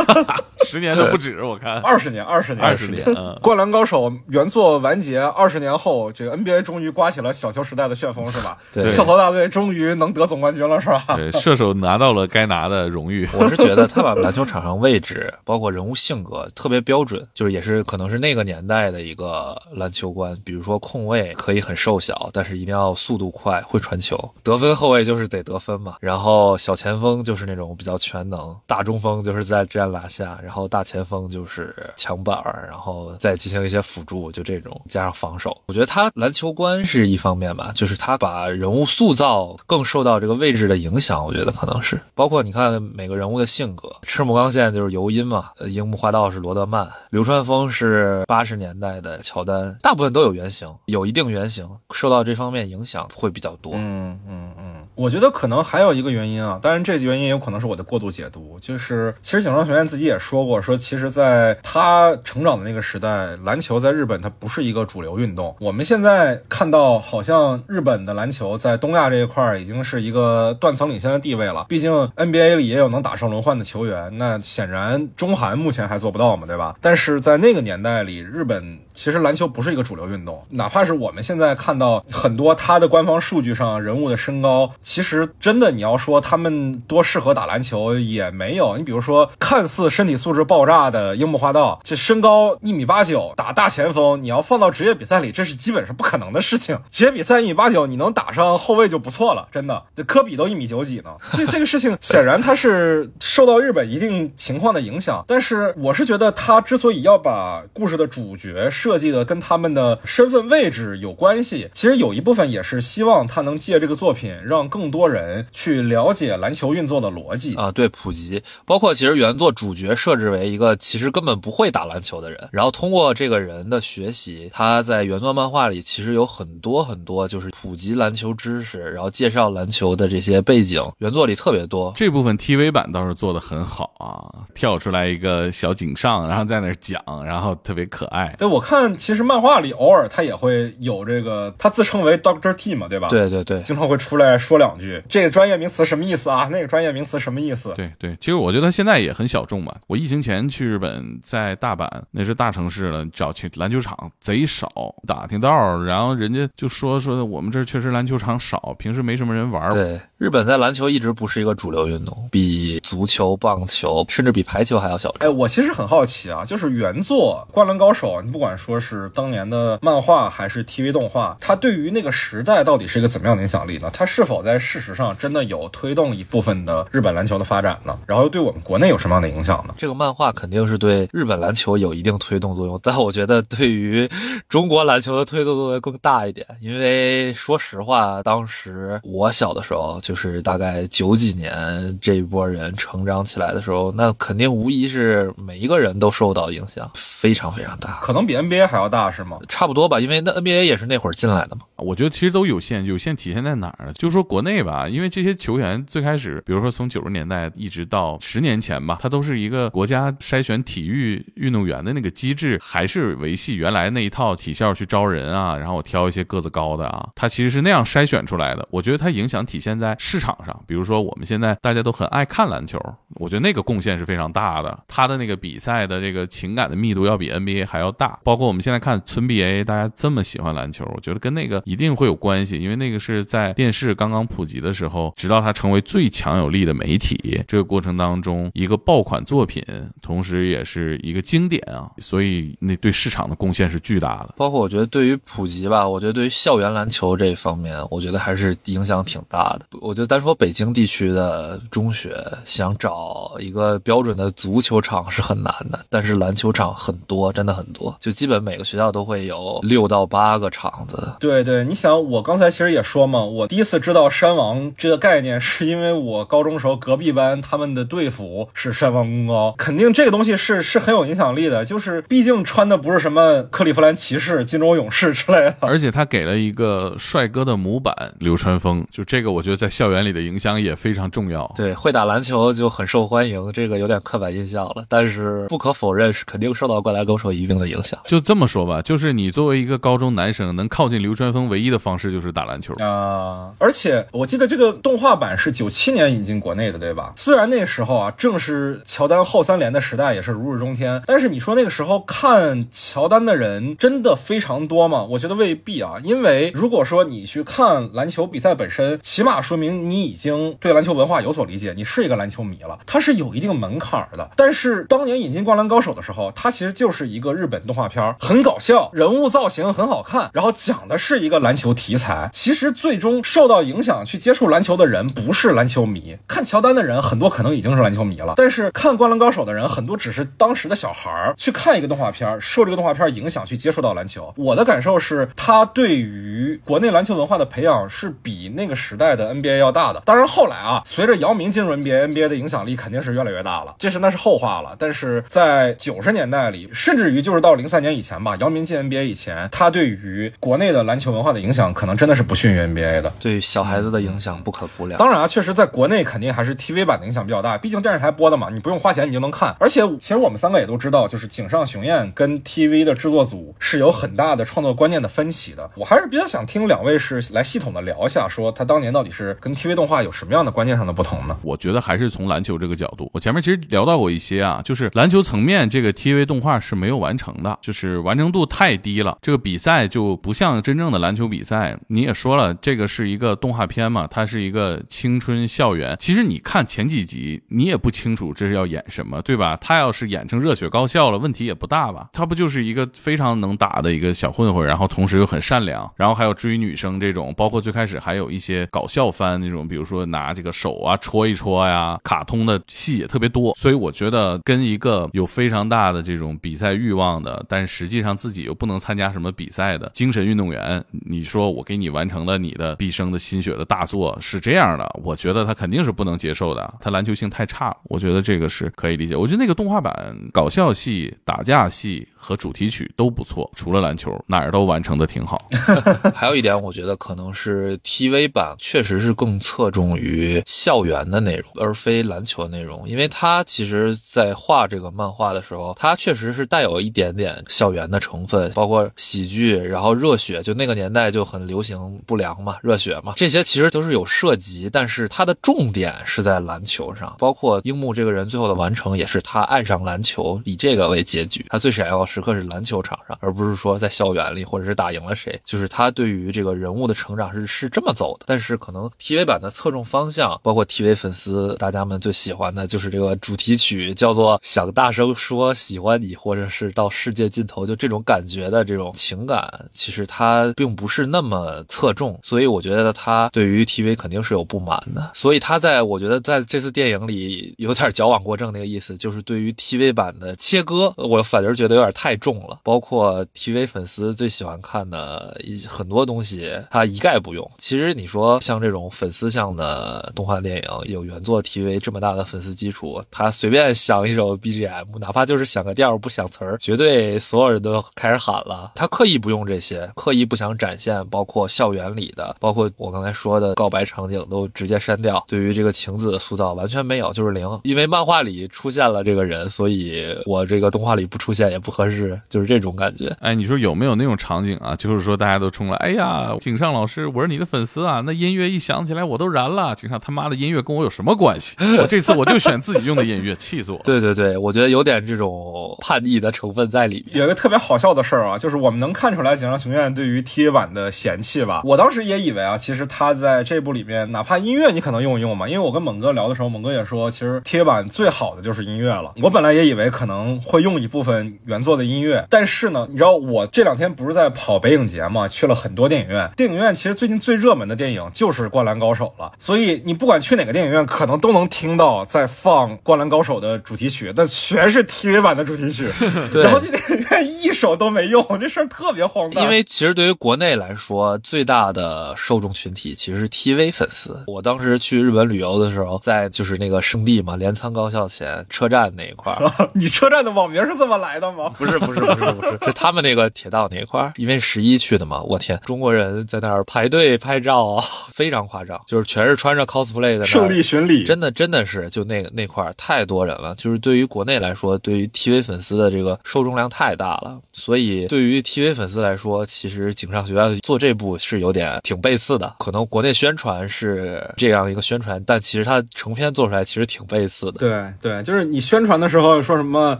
十年都不止，我看二十年，二十年，二十年。灌篮高手原作完结二十年后，这个 NBA 终于刮起了小球时代的旋风，是吧？对，跳投大队终于能得总冠军了，是吧？对，射手拿到了该拿的荣誉。我是觉得他把篮球场上位置，包括人物性格特别标准。准就是也是可能是那个年代的一个篮球观，比如说控卫可以很瘦小，但是一定要速度快，会传球；得分后卫就是得得分嘛。然后小前锋就是那种比较全能，大中锋就是在站篮下，然后大前锋就是抢板儿，然后再进行一些辅助，就这种加上防守。我觉得他篮球观是一方面吧，就是他把人物塑造更受到这个位置的影响。我觉得可能是包括你看每个人物的性格，赤木刚宪就是尤因嘛，樱木花道是罗德曼。流川枫是八十年代的乔丹，大部分都有原型，有一定原型，受到这方面影响会比较多。嗯嗯，我觉得可能还有一个原因啊，当然这原因有可能是我的过度解读，就是其实井上学院自己也说过，说其实在他成长的那个时代，篮球在日本它不是一个主流运动。我们现在看到，好像日本的篮球在东亚这一块已经是一个断层领先的地位了。毕竟 NBA 里也有能打上轮换的球员，那显然中韩目前还做不到嘛，对吧？但。是在那个年代里，日本其实篮球不是一个主流运动。哪怕是我们现在看到很多他的官方数据上人物的身高，其实真的你要说他们多适合打篮球也没有。你比如说，看似身体素质爆炸的樱木花道，这身高一米八九，打大前锋，你要放到职业比赛里，这是基本是不可能的事情。职业比赛一米八九，你能打上后卫就不错了，真的。这科比都一米九几呢，这 这个事情显然他是受到日本一定情况的影响。但是我是觉得他之所以要把故事的主角设计的跟他们的身份位置有关系，其实有一部分也是希望他能借这个作品让更多人去了解篮球运作的逻辑啊，对，普及。包括其实原作主角设置为一个其实根本不会打篮球的人，然后通过这个人的学习，他在原作漫画里其实有很多很多就是普及篮球知识，然后介绍篮球的这些背景，原作里特别多。这部分 TV 版倒是做的很好啊，跳出来一个小井上，然后在那。讲，然后特别可爱。对我看，其实漫画里偶尔他也会有这个，他自称为 Doctor T 嘛，对吧？对对对，经常会出来说两句，这个专业名词什么意思啊？那个专业名词什么意思？对对，其实我觉得现在也很小众吧。我疫情前去日本，在大阪，那是大城市了，找去篮球场贼少，打听道，然后人家就说说我们这确实篮球场少，平时没什么人玩。对，日本在篮球一直不是一个主流运动，比足球、棒球，甚至比排球还要小众。哎，我其实很好奇啊，就是。原作《灌篮高手》，你不管说是当年的漫画还是 TV 动画，它对于那个时代到底是一个怎么样的影响力呢？它是否在事实上真的有推动一部分的日本篮球的发展呢？然后又对我们国内有什么样的影响呢？这个漫画肯定是对日本篮球有一定推动作用，但我觉得对于中国篮球的推动作用更大一点。因为说实话，当时我小的时候，就是大概九几年这一波人成长起来的时候，那肯定无疑是每一个人都受到影响，非常非常大。可能比 NBA 还要大是吗？差不多吧，因为那 NBA 也是那会儿进来的嘛。我觉得其实都有限，有限体现在哪儿呢？就说国内吧，因为这些球员最开始，比如说从九十年代一直到十年前吧，他都是一个国家筛选体育运动员的那个机制，还是维系原来那一套体校去招人啊，然后我挑一些个子高的啊，他其实是那样筛选出来的。我觉得它影响体现在市场上，比如说我们现在大家都很爱看篮球，我觉得那个贡献是非常大的，他的那个比赛的这个情感的密度要比 NBA 还要大。包括我们现在看村 BA，大家这么喜欢篮球，我觉得跟那个一定会有关系，因为那个是在电视刚刚普及的时候，直到它成为最强有力的媒体，这个过程当中一个爆款作品，同时也是一个经典啊，所以那对市场的贡献是巨大的。包括我觉得对于普及吧，我觉得对于校园篮球这一方面，我觉得还是影响挺大的。我觉得单说北京地区的中学，想找一个标准的足球场是很难的，但是篮球场很多，真的很多，就基本每个学校都会有六到八个场子。对对，你想，我刚才其实也说嘛，我第一次知道山王这个概念，是因为我高中时候隔壁班他们的队服是山王公高，肯定这个东西是是很有影响力的，就是毕竟穿的不是什么克利夫兰骑士、金州勇士之类的，而且他给了一个帅哥的模板流川枫，就这个我觉得在校园里的影响也非常重要。对，会打篮球就很受欢迎，这个有点刻板印象了，但是不可否认是肯定受到灌篮高手一定的影响。就就这么说吧，就是你作为一个高中男生，能靠近流川枫唯一的方式就是打篮球。啊、而且我记得这个动画版是九七年引进国内的，对吧？虽然那时候啊，正是乔丹后三连的时代，也是如日中天，但是你说那个时候看乔丹的人真的非常多吗？我觉得未必啊，因为如果说你去看篮球比赛本身，起码说明你已经对篮球文化有所理解，你是一个篮球迷了，它是有一定门槛的。但是当年引进《灌篮高手》的时候，它其实就是一个日本动画片很搞笑，人物造型很好看，然后讲的是一个篮球题材。其实最终受到影响去接触篮球的人不是篮球迷，看乔丹的人很多可能已经是篮球迷了，但是看《灌篮高手》的人很多只是当时的小孩儿去看一个动画片，受这个动画片影响去接触到篮球。我的感受是，他对于国内篮球文化的培养是比那个时代的 NBA 要大的。当然后来啊，随着姚明进入 NBA，NBA 的影响力肯定是越来越大了，这是那是后话了。但是在九十年代里，甚至于就是到零三年以前吧，姚明进 NBA 以前，他对于国内的篮球文化的影响，可能真的是不逊于 NBA 的。对小孩子的影响不可估量。当然啊，确实在国内肯定还是 TV 版的影响比较大，毕竟电视台播的嘛，你不用花钱你就能看。而且其实我们三个也都知道，就是井上雄彦跟 TV 的制作组是有很大的创作观念的分歧的。我还是比较想听两位是来系统的聊一下，说他当年到底是跟 TV 动画有什么样的观念上的不同呢？我觉得还是从篮球这个角度，我前面其实聊到过一些啊，就是篮球层面这个 TV 动画是没有完成的，就是是完成度太低了。这个比赛就不像真正的篮球比赛。你也说了，这个是一个动画片嘛，它是一个青春校园。其实你看前几集，你也不清楚这是要演什么，对吧？他要是演成热血高校了，问题也不大吧？他不就是一个非常能打的一个小混混，然后同时又很善良，然后还有追女生这种，包括最开始还有一些搞笑番那种，比如说拿这个手啊戳一戳呀，卡通的戏也特别多。所以我觉得跟一个有非常大的这种比赛欲望的，但是实际上自己又不能参加什么比赛的精神运动员，你说我给你完成了你的毕生的心血的大作是这样的，我觉得他肯定是不能接受的，他篮球性太差。我觉得这个是可以理解。我觉得那个动画版搞笑戏、打架戏和主题曲都不错，除了篮球哪儿都完成的挺好。还有一点，我觉得可能是 TV 版确实是更侧重于校园的内容，而非篮球内容。因为它其实，在画这个漫画的时候，它确实是带有一点点校园的成分，包括喜剧，然后热血，就那个年代就很流行不良嘛，热血嘛，这些其实都是有涉及，但是它的重点是在篮球上。包括樱木这个人最后的完成，也是他爱上篮球，以这个为结局。他最闪耀的时刻是篮球场上，而不是说在校园里或者是打赢了谁。就是他对于这个人物的成长是是这么走的。但是可能 TV 版的侧重方向，包括 TV 粉丝大家们最喜欢的就是这个主题曲，叫做想大声说喜欢你，或者是到世界尽头，就这种感觉的这种情感，其实他并不是那么侧重。所以我觉得他对于 TV 肯定是有不满的。所以他在我觉得在这次电影里有点矫枉过正那个意思，就是对于 TV 版的切割，我反而觉得有点太太重了。包括 TV 粉丝最喜欢看的很多东西，他一概不用。其实你说像这种粉丝向的动画电影，有原作 TV 这么大的粉丝基础，他随便想一首 BGM，哪怕就是想个调不想词儿，绝对所有人都开始喊了。他刻意不用这些，刻意不想展现，包括校园里的，包括我刚才说的告白场景都直接删掉。对于这个晴子的塑造完全没有，就是零。因为漫画里出现了这个人，所以我这个动画里不出现也不合适，就是这种感觉。哎，你说有没有那种场景啊？就是说大家都冲了，哎呀，井上老师，我是你的粉丝啊！那音乐一响起来，我都燃了。井上他妈的音乐跟我有什么关系？我这次我就选自己用的音乐，气死我！对对对，我觉得有点这种叛逆的成分在里面。有一个特别好笑的事儿啊，就是我们能看出来井上雄彦对于 TV 版的嫌弃吧。我当时也以为啊，其实他在这部里面，哪怕音乐你可能用一用嘛，因为我跟猛哥聊的时候，猛哥也说，其实 TV 版最好的就是音乐了。我本来也以为可能会用一部分原作的音乐，但是呢，你知道我这两天不是在跑北影节嘛，去了很多电影院。电影院其实最近最热门的电影就是《灌篮高手》了，所以你不管去哪个电影院，可能都能听到在放《灌篮高手》的主题曲，但全是 TV 版的主题曲。对然后去电影院一首都没用，这事儿特别荒诞。因为其实对于国内来说，最大的受众群体其实是 TV 粉丝。我当时去日本旅游的时候，在就是那个圣地嘛，镰仓高校前车站那一块儿，你车站的网名是这么来的吗？不是不是不是不是，是他们那个铁道那一块儿，因为十一去的嘛，我天，中国人在那儿排队拍照，非常夸张，就是全是穿着 cosplay 的那儿胜利巡礼，真的真的是就那个那块儿太多人了，就是对于国内来说，对于 TV 粉丝的这个受众量太大了，所以对于 TV 粉丝来说，其实井上学院做这部是有点挺背刺的。可能国内宣传是这样一个宣传，但其实它成片做出来其实挺背刺的。对对，就是你宣传的时候说什么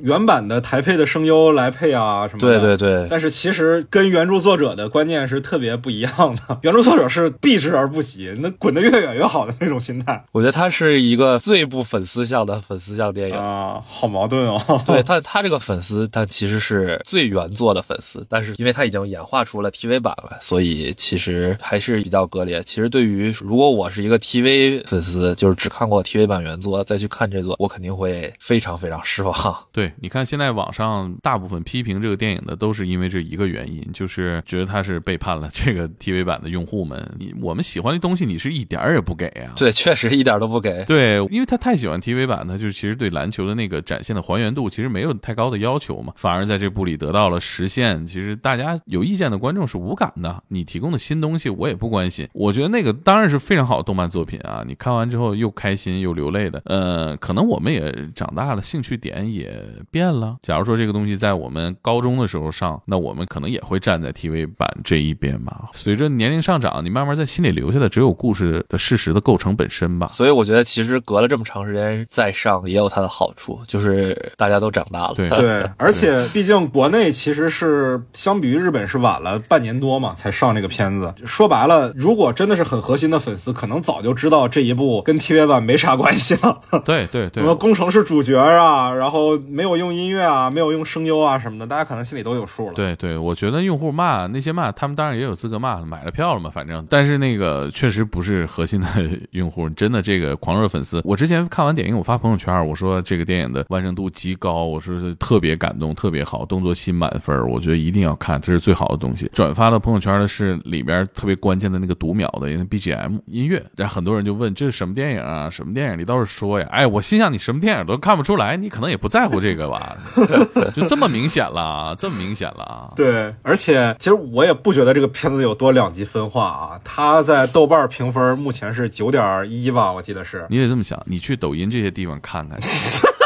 原版的台配的声优来配啊什么的，对对对，但是其实跟原著作者的观念是特别不一样的。原著作者是避之而不及，那滚得越远越好的那种心态我觉得它是一个最不粉丝向的粉丝向电影。啊，好矛盾哦。对 他，他这个粉丝，他其实是最原作的粉丝，但是因为他已经演化出了 TV 版了，所以其实还是比较割裂。其实对于如果我是一个 TV 粉丝，就是只看过 TV 版原作再去看这座，我肯定会非常非常失望。对，你看现在网上大部分批评这个电影的都是因为这一个原因，就是觉得他是背叛了这个 TV 版的用户们。你我们喜欢的东西，你是一点儿也不给啊。对，确实一点都不给。对，因为他太喜欢 TV 版，他就其实对篮球的那个展现的还原度其实没有太高的要求嘛，反而在这部里得到了实现。其实大家有意见的观众是无感的，你提供的新东西我也不关心。我觉得那个当然是非常好的动漫作品啊，你看完之后又开心又流泪的。呃，可能我们也长大了，兴趣点也变了。假如说这个东西在我们高中的时候上，那我们可能也会站在 TV 版这一边吧。随着年龄上涨，你慢慢在心里留下的只有故事的事实的构成本身吧。所以我觉得其实隔了这么长时间再上也有它的好处，就是大家都长大了。对对，而且毕竟国内其实是相比于日本是晚了半年多嘛，才上这个片子。说白了，如果真的是很核心的粉丝，可能早就知道这一部跟 TV 版没啥关系了。对对对什，么工程是主角啊，然后没有用音乐啊，没有用声优啊什么的，大家可能心里都有数了。对对，我觉得用户骂那些骂，他们当然也有资格骂，买了票了嘛，反正。但是那个确实不是核心的 用户，真的这个狂热粉丝。我之前看完电影，我发朋友圈，我说这个电影的完成度极高，我说是特别感动，特别好，动作戏满分，我觉得一定要看，这是最好的东西。转发到朋友圈的是里边特别关键的那个读秒的 BGM 音乐，然后很多人就问这是什么电影啊？什么电影？你倒是说呀！哎，我心想你什么电影都看不出来，你可能也不在乎这个吧？就这么明显了，这么明显了啊！对，而且其实我也不觉得这个片子有多两极分化啊。它在豆瓣评分目前是九点一吧，我记得是。你得这么想，你去抖音这些地方看看。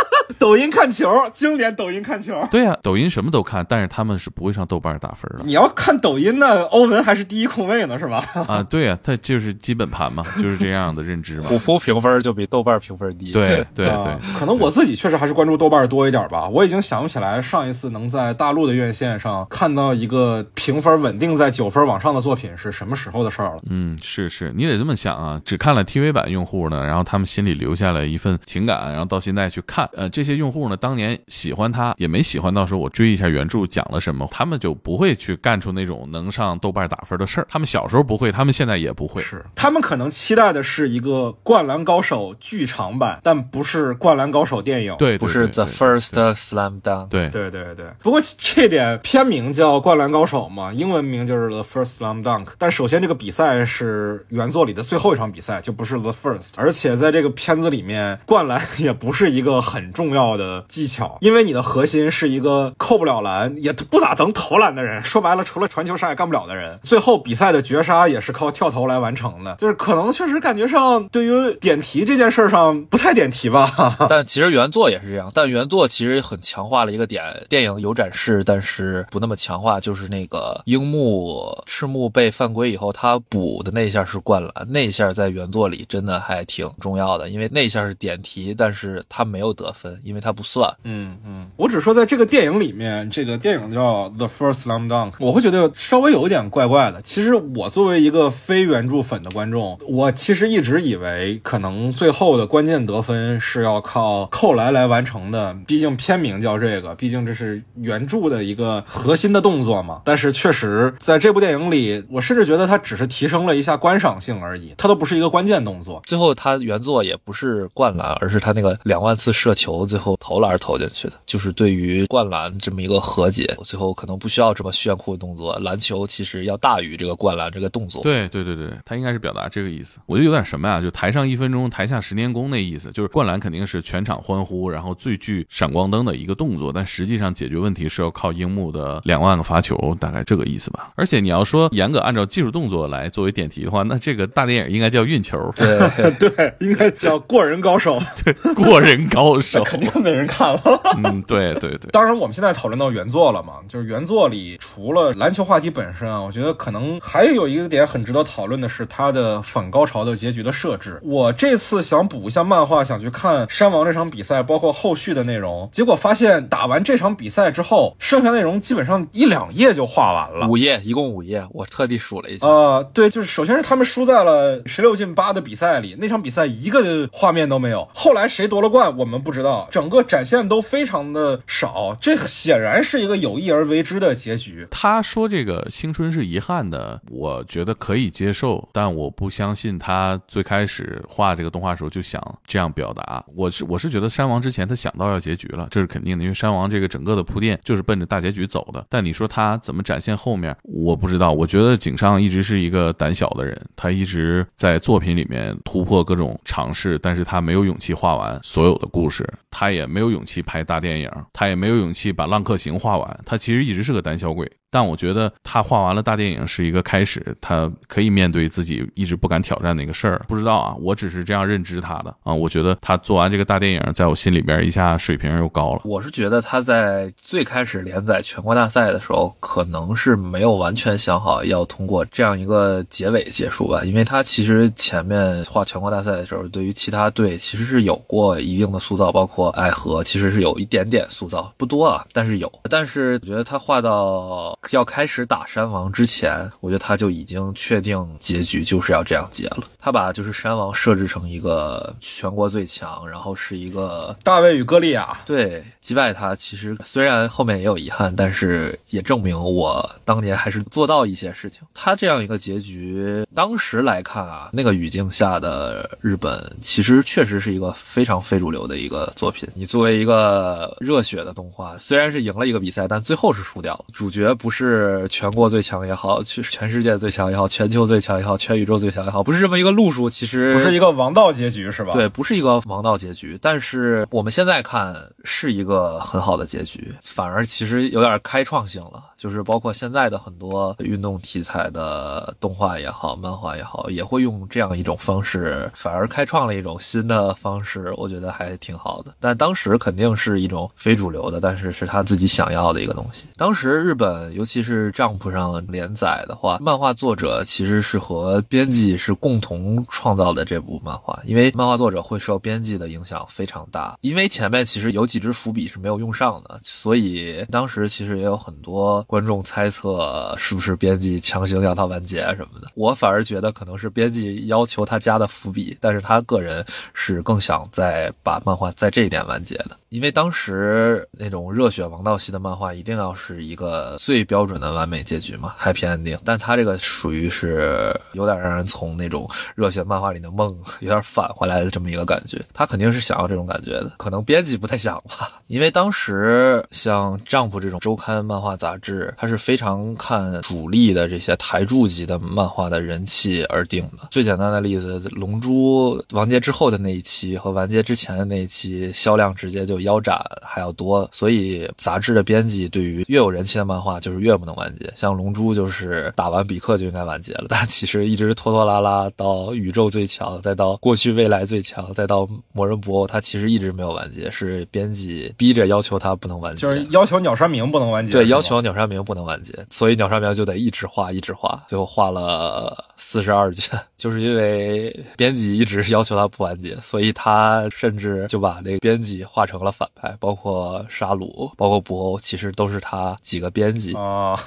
抖音看球，经典抖音看球。对呀、抖音什么都看，但是他们是不会上豆瓣打分的你要看抖音呢，欧文还是第一控卫呢，是吧？啊。对呀、他就是基本盘嘛，就是这样的认知嘛虎。扑评分就比豆瓣评分低。对对啊对，可能我自己确实还是关注豆瓣多一点吧。我已经想不起来上一次能在大陆的院线上看到一个评分稳定在九分往上的作品是什么时候的事儿了。嗯，是是，你得这么想啊。只看了 TV 版用户呢，然后他们心里留下了一份情感，然后到现在去看，呃，这些些用户呢，当年喜欢他，也没喜欢到说我追一下原著讲了什么，他们就不会去干出那种能上豆瓣打分的事儿。他们小时候不会，他们现在也不会。是，他们可能期待的是一个《灌篮高手》剧场版，但不是《灌篮高手》电影。对，不是 The First Slam Dunk。对对对对，不过这点片名叫《灌篮高手》嘛，英文名就是 The First Slam Dunk。但首先这个比赛是原作里的最后一场比赛，就不是 The First。而且在这个片子里面，灌篮 也不是一个很重要的技巧，因为你的核心是一个扣不了篮，也不咋能投篮的人。说白了，除了传球啥也干不了的人。最后比赛的绝杀也是靠跳投来完成的，就是可能确实感觉上对于点题这件事上不太点题吧。但其实原作也是这样，但原作其实很强化了一个点，电影有展示，但是不那么强化，就是那个樱木赤木被犯规以后，他补的那一下是灌篮，那一下在原作里真的还挺重要的，因为那一下是点题，但是他没有得分，因为他不算。嗯嗯，我只说在这个电影里面，这个电影叫《The First Slam Dunk》，我会觉得稍微有一点怪怪的。其实我作为一个非原著粉的观众，我其实一直以为可能最后的关键得分是要靠扣篮来完成的，毕竟片名叫这个，毕竟这是原著的一个核心的动作嘛。但是确实在这部电影里，我甚至觉得它只是提升了一下观赏性而已，它都不是一个关键动作。最后它原作也不是灌篮，而是他那个两万次射球最后投篮投进去的，就是对于灌篮这么一个和解。最后可能不需要这么炫酷的动作，篮球其实要大于这个灌篮这个动作。对对对对，他应该是表达这个意思。我觉得有点什么呀，就台上一分钟，台下十年功那意思，就是灌篮肯定是全场欢呼，然后最具闪光灯的一个动作，但实际上解决问题是要靠樱木的两万个罚球，大概这个意思吧。而且你要说严格按照技术动作来作为点题的话，那这个大电影应该叫运球，对 对，应该叫过人高手，对，过人高手，肯定没人看了。嗯，对对对。当然，我们现在讨论到原作了嘛，就是原作里除了篮球话题本身啊，我觉得可能还有一个点很值得讨论的是它的反高潮的结局的设置。我这次想补一下漫画，想去看山王这场比赛，包括后续的内容，结果发现打完这场比赛之后，剩下内容基本上一两页就画完了。五页，一共五页，我特地数了一下。啊、对，就是首先是他们输在了十六进八的比赛里，那场比赛一个画面都没有。后来谁夺了冠，我们不知道，整个展现都非常的少，这显然是一个有意而为之的结局。他说这个青春是遗憾的，我觉得可以接受，但我不相信他最开始画这个动画的时候就想这样表达。我是我是觉得山王之前他想到要结局了，这是肯定的，因为山王这个整个的铺垫就是奔着大结局走的。但你说他怎么展现后面，我不知道。我觉得井上一直是一个胆小的人，他一直在作品里面突破各种尝试，但是他没有勇气画完所有的故事，他他也没有勇气拍大电影，他也没有勇气把《浪客行》画完。他其实一直是个胆小鬼。但我觉得他画完了大电影是一个开始，他可以面对自己一直不敢挑战的一个事儿。不知道啊，我只是这样认知他的啊。我觉得他做完这个大电影，在我心里边一下水平又高了。我是觉得他在最开始连载全国大赛的时候，可能是没有完全想好要通过这样一个结尾结束吧，因为他其实前面画全国大赛的时候，对于其他队其实是有过一定的塑造，包括爱河其实是有一点点塑造，不多啊，但是有。但是我觉得他画到要开始打山王之前，我觉得他就已经确定结局就是要这样结了。他把就是山王设置成一个全国最强，然后是一个大卫与歌利亚，对击败他，其实虽然后面也有遗憾，但是也证明我当年还是做到一些事情。他这样一个结局，当时来看啊，那个语境下的日本其实确实是一个非常非主流的一个作品。你作为一个热血的动画，虽然是赢了一个比赛，但最后是输掉了。主角不是全国最强也好，全全世界最强也好，全球最强也好，全宇宙最强也好，不是这么一个路数。其实不是一个王道结局是吧？对，不是一个王道结局，但是我们现在看是一个很好的结局，反而其实有点开创性了。就是包括现在的很多运动题材的动画也好，漫画也好，也会用这样一种方式，反而开创了一种新的方式，我觉得还挺好的。但当时肯定是一种非主流的，但是是他自己想要的一个东西。当时日本尤其是账铺上连载的话，漫画作者其实是和编辑是共同创造的这部漫画，因为漫画作者会受编辑的影响非常大。因为前面其实有几只伏笔是没有用上的，所以当时其实也有很多观众猜测是不是编辑强行要他完结什么的。我反而觉得可能是编辑要求他加的伏笔，但是他个人是更想再把漫画在这一点完结的，因为当时那种热血王道系的漫画一定要是一个最标准的完美结局嘛，happy ending。但他这个属于是有点让人从那种热血漫画里的梦有点返回来的这么一个感觉，他肯定是想要这种感觉的，可能编辑不太想吧，因为当时像 Jump 这种周刊漫画杂志，它是非常看主力的这些台柱级的漫画的人气而定的。最简单的例子，《龙珠》完结之后的那一期和完结之前的那一期销量直接就腰斩还要多，所以杂志的编辑对于越有人气的漫画就是越不能完结。像《龙珠》就是打完比克就应该完结了，但其实一直拖拖拉拉到宇宙最强，再到过去未来最强，再到魔人布欧，它其实一直没有完结，是编辑逼着要求它不能完结，就是要求鸟山明不能完结，对，要求鸟山明不能完结，所以鸟山明就得一直画，一直画，最后画了四十二卷，就是因为编辑一直要求他不完结，所以他甚至就把那个编辑画成了反派，包括沙鲁，包括布欧，其实都是他几个编辑。啊，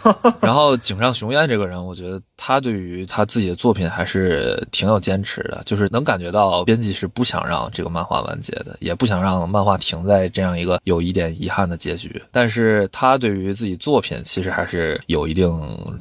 然后井上雄彦这个人，我觉得他对于他自己的作品还是挺有坚持的，就是能感觉到编辑是不想让这个漫画完结的，也不想让漫画停在这样一个有一点遗憾的结局。但是他对于自己作品其实还是有一定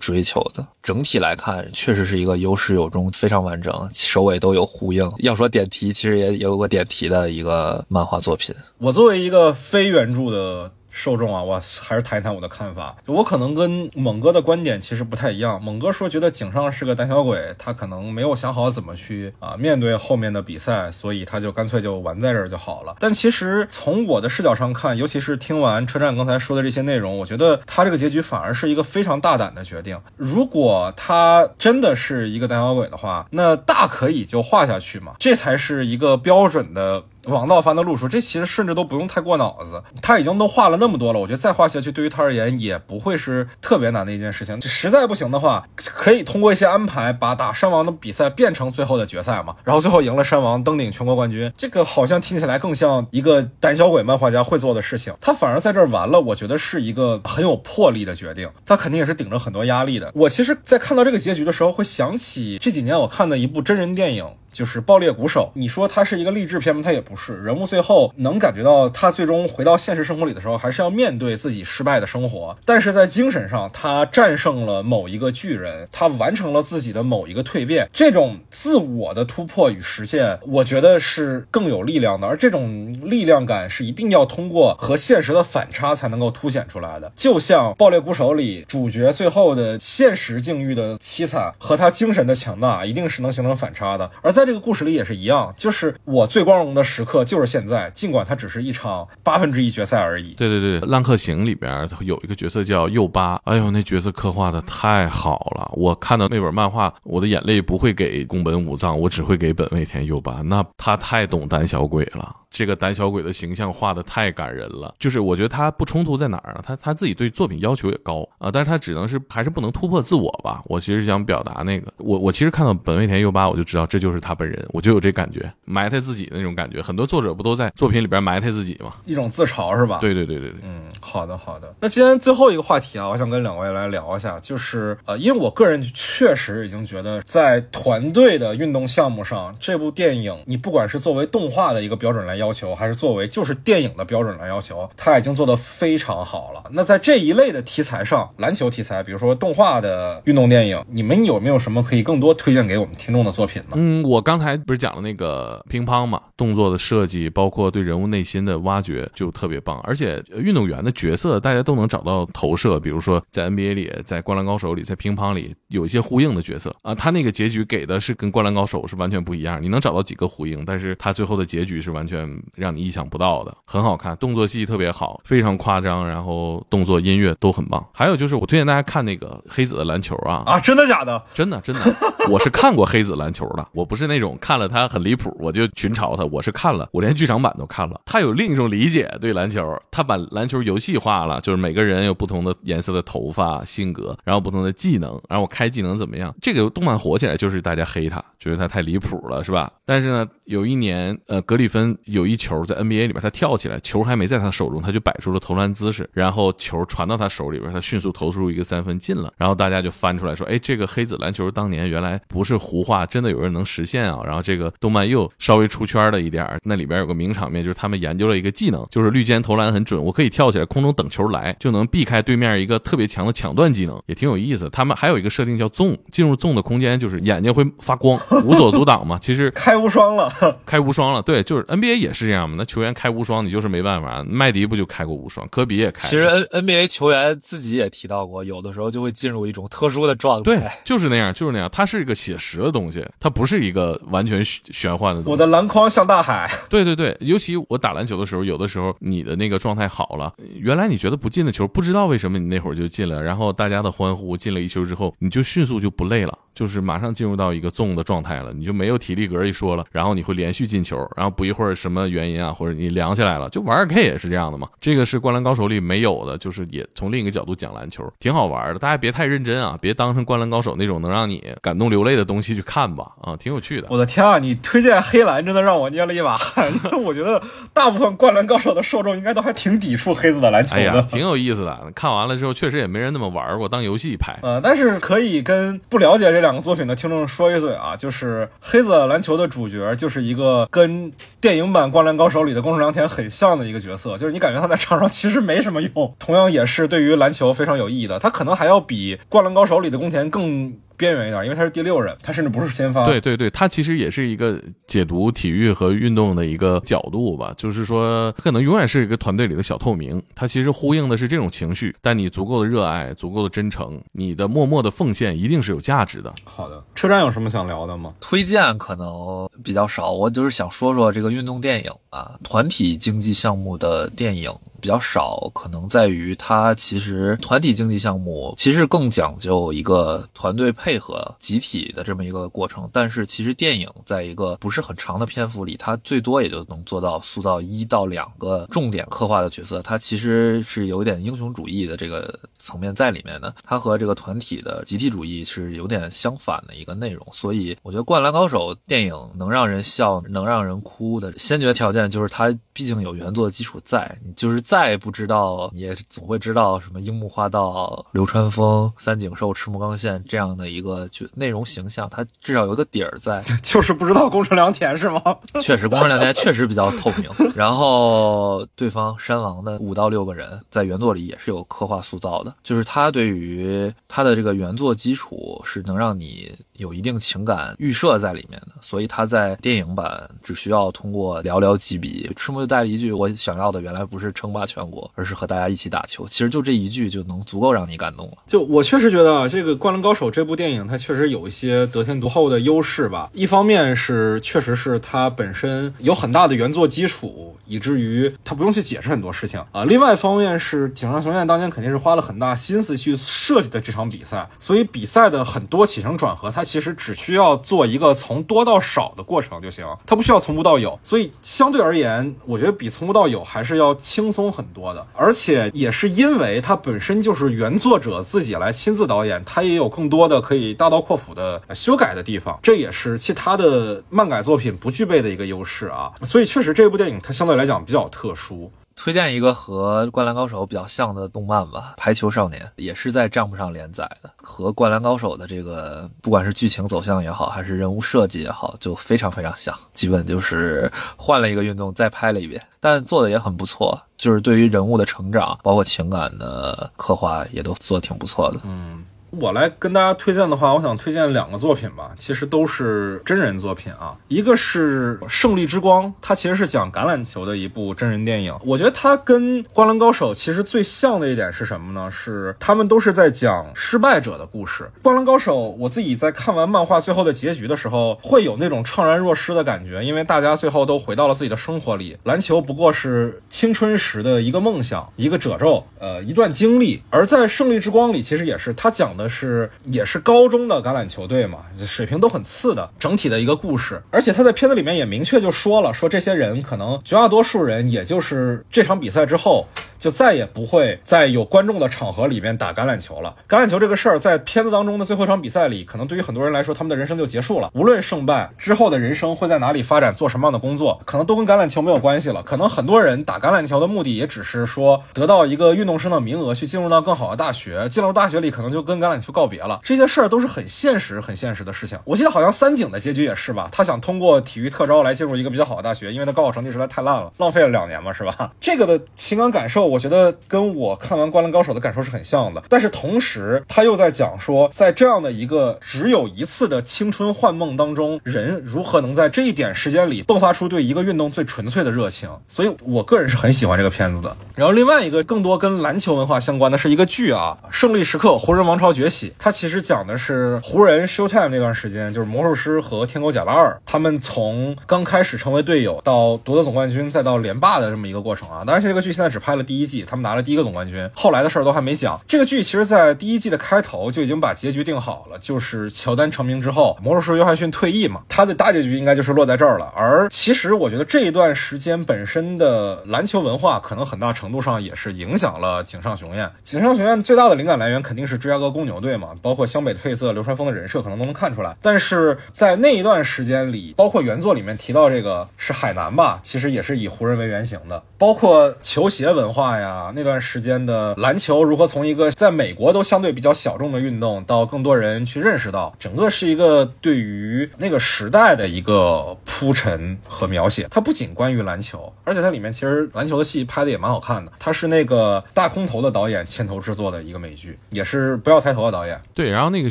追求的。整体来看，确实是一个有始有终、非常完整，首尾都有呼应。要说点题，其实也有个点题的一个漫画作品。我作为一个非原著的受众啊，我还是谈一谈我的看法。我可能跟猛哥的观点其实不太一样。猛哥说觉得井上是个胆小鬼，他可能没有想好怎么去啊面对后面的比赛，所以他就干脆就完在这儿就好了。但其实从我的视角上看，尤其是听完车站刚才说的这些内容，我觉得他这个结局反而是一个非常大胆的决定。如果他真的是一个胆小鬼的话，那大可以就画下去嘛，这才是一个标准的。王道番的路数，这其实甚至都不用太过脑子。他已经都画了那么多了，我觉得再画下去对于他而言也不会是特别难的一件事情。实在不行的话，可以通过一些安排把打山王的比赛变成最后的决赛嘛，然后最后赢了山王，登顶全国冠军。这个好像听起来更像一个胆小鬼漫画家会做的事情。他反而在这儿完了，我觉得是一个很有魄力的决定。他肯定也是顶着很多压力的。我其实，在看到这个结局的时候，会想起这几年我看的一部真人电影。就是爆裂鼓手，你说它是一个励志片吗？它也不是。人物最后能感觉到，他最终回到现实生活里的时候，还是要面对自己失败的生活。但是在精神上，他战胜了某一个巨人，他完成了自己的某一个蜕变。这种自我的突破与实现，我觉得是更有力量的。而这种力量感是一定要通过和现实的反差才能够凸显出来的。就像爆裂鼓手里主角最后的现实境遇的凄惨和他精神的强大，一定是能形成反差的。而在这个故事里也是一样，就是我最光荣的时刻就是现在，尽管它只是一场八分之一决赛而已。对对对，《浪客行》里边有一个角色叫右八，哎呦，那角色刻画的太好了！我看到那本漫画，我的眼泪不会给宫本武藏，我只会给本位田右八。那他太懂胆小鬼了。这个胆小鬼的形象画的太感人了，就是我觉得他不冲突在哪儿呢？他他自己对作品要求也高啊，但是他只能是还是不能突破自我吧。我其实想表达那个，我我其实看到本位田优八，我就知道这就是他本人，我就有这感觉，埋汰自己的那种感觉。很多作者不都在作品里边埋汰自己吗？一种自嘲是吧？对对对对对，嗯，好的好的。那今天最后一个话题啊，我想跟两位来聊一下，就是呃，因为我个人确实已经觉得，在团队的运动项目上，这部电影你不管是作为动画的一个标准来要求，还是作为就是电影的标准来要求，他已经做得非常好了。那在这一类的题材上，篮球题材，比如说动画的运动电影，你们有没有什么可以更多推荐给我们听众的作品呢？嗯，我刚才不是讲了那个乒乓嘛，动作的设计，包括对人物内心的挖掘，就特别棒。而且运动员的角色，大家都能找到投射，比如说在 NBA 里，在灌篮高手里，在乒乓里有一些呼应的角色啊。他那个结局给的是跟灌篮高手是完全不一样，你能找到几个呼应，但是他最后的结局是完全让你意想不到的，很好看，动作戏特别好，非常夸张，然后动作、音乐都很棒。还有就是我推荐大家看那个黑子的篮球啊，啊，真的假的？真的真的，我是看过黑子篮球的，我不是那种看了他很离谱我就群嘲他，我是看了，我连剧场版都看了。他有另一种理解对篮球，他把篮球游戏化了，就是每个人有不同的颜色的头发、性格，然后不同的技能，然后我开技能怎么样？这个动漫火起来就是大家黑他，觉得他太离谱了，是吧？但是呢，有一年，呃，格里芬有一球在 NBA 里边，他跳起来，球还没在他手中，他就摆出了投篮姿势，然后球传到他手里边，他迅速投出一个三分进了，然后大家就翻出来说，哎，这个黑子篮球当年原来不是胡话，真的有人能实现啊！然后这个动漫又稍微出圈了一点儿，那里边有个名场面，就是他们研究了一个技能，就是绿箭投篮很准，我可以跳起来空中等球来，就能避开对面一个特别强的抢断技能，也挺有意思。他们还有一个设定叫纵，进入纵的空间就是眼睛会发光，无所阻挡嘛。其实开无双了，开无双了，对，就是 NBA 也是这样嘛。那球员开无双，你就是没办法。麦迪不就开过无双，科比也开。其实 N NBA 球员自己也提到过，有的时候就会进入一种特殊的状态。对，就是那样，就是那样。他是一个写实的东西，它不是一个完全玄幻的东西。我的篮筐像大海。对对对，尤其我打篮球的时候，有的时候你的那个状态好了，原来你觉得不进的球，不知道为什么你那会儿就进了，然后大家的欢呼，进了一球之后，你就迅速就不累了。就是马上进入到一个纵的状态了，你就没有体力格一说了，然后你会连续进球，然后不一会儿什么原因啊，或者你凉下来了，就玩二 K 也是这样的嘛。这个是灌篮高手里没有的，就是也从另一个角度讲篮球，挺好玩的。大家别太认真啊，别当成灌篮高手那种能让你感动流泪的东西去看吧，啊，挺有趣的。我的天啊，你推荐黑蓝真的让我捏了一把汗，因 为我觉得大部分灌篮高手的受众应该都还挺抵触黑子的篮球的，挺有意思的。看完了之后，确实也没人那么玩过，当游戏拍。呃，但是可以跟不了解这两个作品的听众。说一嘴啊，就是黑子篮球的主角就是一个跟电影版《灌篮高手》里的宫城良田很像的一个角色，就是你感觉他在场上其实没什么用，同样也是对于篮球非常有意义的，他可能还要比《灌篮高手》里的宫田更。边缘一点，因为他是第六人，他甚至不是先发。对对对，他其实也是一个解读体育和运动的一个角度吧，就是说，可能永远是一个团队里的小透明。他其实呼应的是这种情绪，但你足够的热爱，足够的真诚，你的默默的奉献一定是有价值的。好的，车站有什么想聊的吗？推荐可能比较少，我就是想说说这个运动电影啊，团体竞技项目的电影。比较少，可能在于它其实团体竞技项目其实更讲究一个团队配合、集体的这么一个过程。但是其实电影在一个不是很长的篇幅里，它最多也就能做到塑造一到两个重点刻画的角色。它其实是有点英雄主义的这个层面在里面的，它和这个团体的集体主义是有点相反的一个内容。所以我觉得《灌篮高手》电影能让人笑、能让人哭的先决条件就是它毕竟有原作的基础在，你就是在。再不知道，也总会知道什么樱木花道、流川枫、三井寿、赤木刚宪这样的一个就内容形象，他至少有个底儿在。就是不知道宫城良田是吗？确实，宫城良田确实比较透明。然后对方山王的五到六个人，在原作里也是有刻画塑造的，就是他对于他的这个原作基础是能让你有一定情感预设在里面的，所以他在电影版只需要通过寥寥几笔，赤木就带了一句：“我想要的原来不是称霸。”全国，而是和大家一起打球。其实就这一句就能足够让你感动了。就我确实觉得啊，这个《灌篮高手》这部电影，它确实有一些得天独厚的优势吧。一方面是，确实是它本身有很大的原作基础，以至于它不用去解释很多事情啊。另外一方面是，井上雄彦当年肯定是花了很大心思去设计的这场比赛，所以比赛的很多起承转合，它其实只需要做一个从多到少的过程就行，它不需要从无到有。所以相对而言，我觉得比从无到有还是要轻松。很多的，而且也是因为它本身就是原作者自己来亲自导演，他也有更多的可以大刀阔斧的修改的地方，这也是其他的漫改作品不具备的一个优势啊。所以确实这部电影它相对来讲比较特殊。推荐一个和《灌篮高手》比较像的动漫吧，《排球少年》也是在账目上连载的，和《灌篮高手》的这个不管是剧情走向也好，还是人物设计也好，就非常非常像，基本就是换了一个运动再拍了一遍，但做的也很不错，就是对于人物的成长，包括情感的刻画，也都做的挺不错的。嗯。我来跟大家推荐的话，我想推荐两个作品吧，其实都是真人作品啊。一个是《胜利之光》，它其实是讲橄榄球的一部真人电影。我觉得它跟《灌篮高手》其实最像的一点是什么呢？是他们都是在讲失败者的故事。《灌篮高手》，我自己在看完漫画最后的结局的时候，会有那种怅然若失的感觉，因为大家最后都回到了自己的生活里，篮球不过是青春时的一个梦想，一个褶皱，呃，一段经历。而在《胜利之光》里，其实也是他讲。的是也是高中的橄榄球队嘛，水平都很次的整体的一个故事。而且他在片子里面也明确就说了，说这些人可能绝大多数人，也就是这场比赛之后。就再也不会在有观众的场合里面打橄榄球了。橄榄球这个事儿，在片子当中的最后一场比赛里，可能对于很多人来说，他们的人生就结束了。无论胜败之后的人生会在哪里发展，做什么样的工作，可能都跟橄榄球没有关系了。可能很多人打橄榄球的目的，也只是说得到一个运动生的名额，去进入到更好的大学。进入大学里，可能就跟橄榄球告别了。这些事儿都是很现实、很现实的事情。我记得好像三井的结局也是吧？他想通过体育特招来进入一个比较好的大学，因为他高考成绩实在太烂了，浪费了两年嘛，是吧？这个的情感感受，我我觉得跟。我看完《灌篮高手》的感受是很像的，但是同时他又在讲说，在这样的一个只有一次的青春幻梦当中，人如何能在这一点时间里迸发出对一个运动最纯粹的热情。所以我个人是很喜欢这个片子的。然后另外一个更多跟篮球文化相关的是一个剧啊，《胜利时刻：湖人王朝崛起》。它其实讲的是湖人 Showtime 那段时间，就是魔术师和天狗贾巴尔他们从刚开始成为队友，到夺得总冠军，再到连霸的这么一个过程啊。当然，这个剧现在只拍了第第一季，他们拿了第一。个总冠军，后来的事儿都还没讲。这个剧其实，在第一季的开头就已经把结局定好了，就是乔丹成名之后，魔术师约翰逊退役嘛，他的大结局应该就是落在这儿了。而其实，我觉得这一段时间本身的篮球文化，可能很大程度上也是影响了井上雄彦。井上雄彦最大的灵感来源肯定是芝加哥公牛队嘛，包括湘北褪色、流川枫的人设，可能都能看出来。但是在那一段时间里，包括原作里面提到这个是海南吧，其实也是以湖人为原型的，包括球鞋文化呀，那段。时间的篮球如何从一个在美国都相对比较小众的运动，到更多人去认识到，整个是一个对于那个时代的一个铺陈和描写。它不仅关于篮球，而且它里面其实篮球的戏拍的也蛮好看的。它是那个大空头的导演牵头制作的一个美剧，也是不要抬头的导演。对，然后那个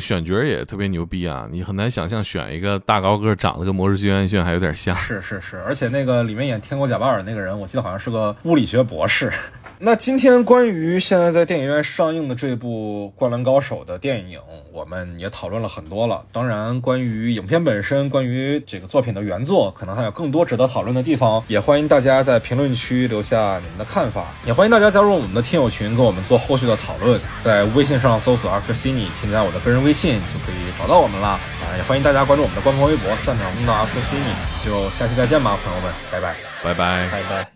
选角也特别牛逼啊，你很难想象选一个大高个，长得跟魔术师约翰逊还有点像。是是是，而且那个里面演天狗贾巴尔那个人，我记得好像是个物理学博士。那今天关于现在在电影院上映的这部《灌篮高手》的电影，我们也讨论了很多了。当然，关于影片本身，关于这个作品的原作，可能还有更多值得讨论的地方。也欢迎大家在评论区留下你们的看法，也欢迎大家加入我们的听友群，跟我们做后续的讨论。在微信上搜索阿克西尼，添加我的个人微信就可以找到我们了。啊，也欢迎大家关注我们的官方微博“散场中的阿克西尼”。就下期再见吧，朋友们，拜拜，拜拜，拜拜。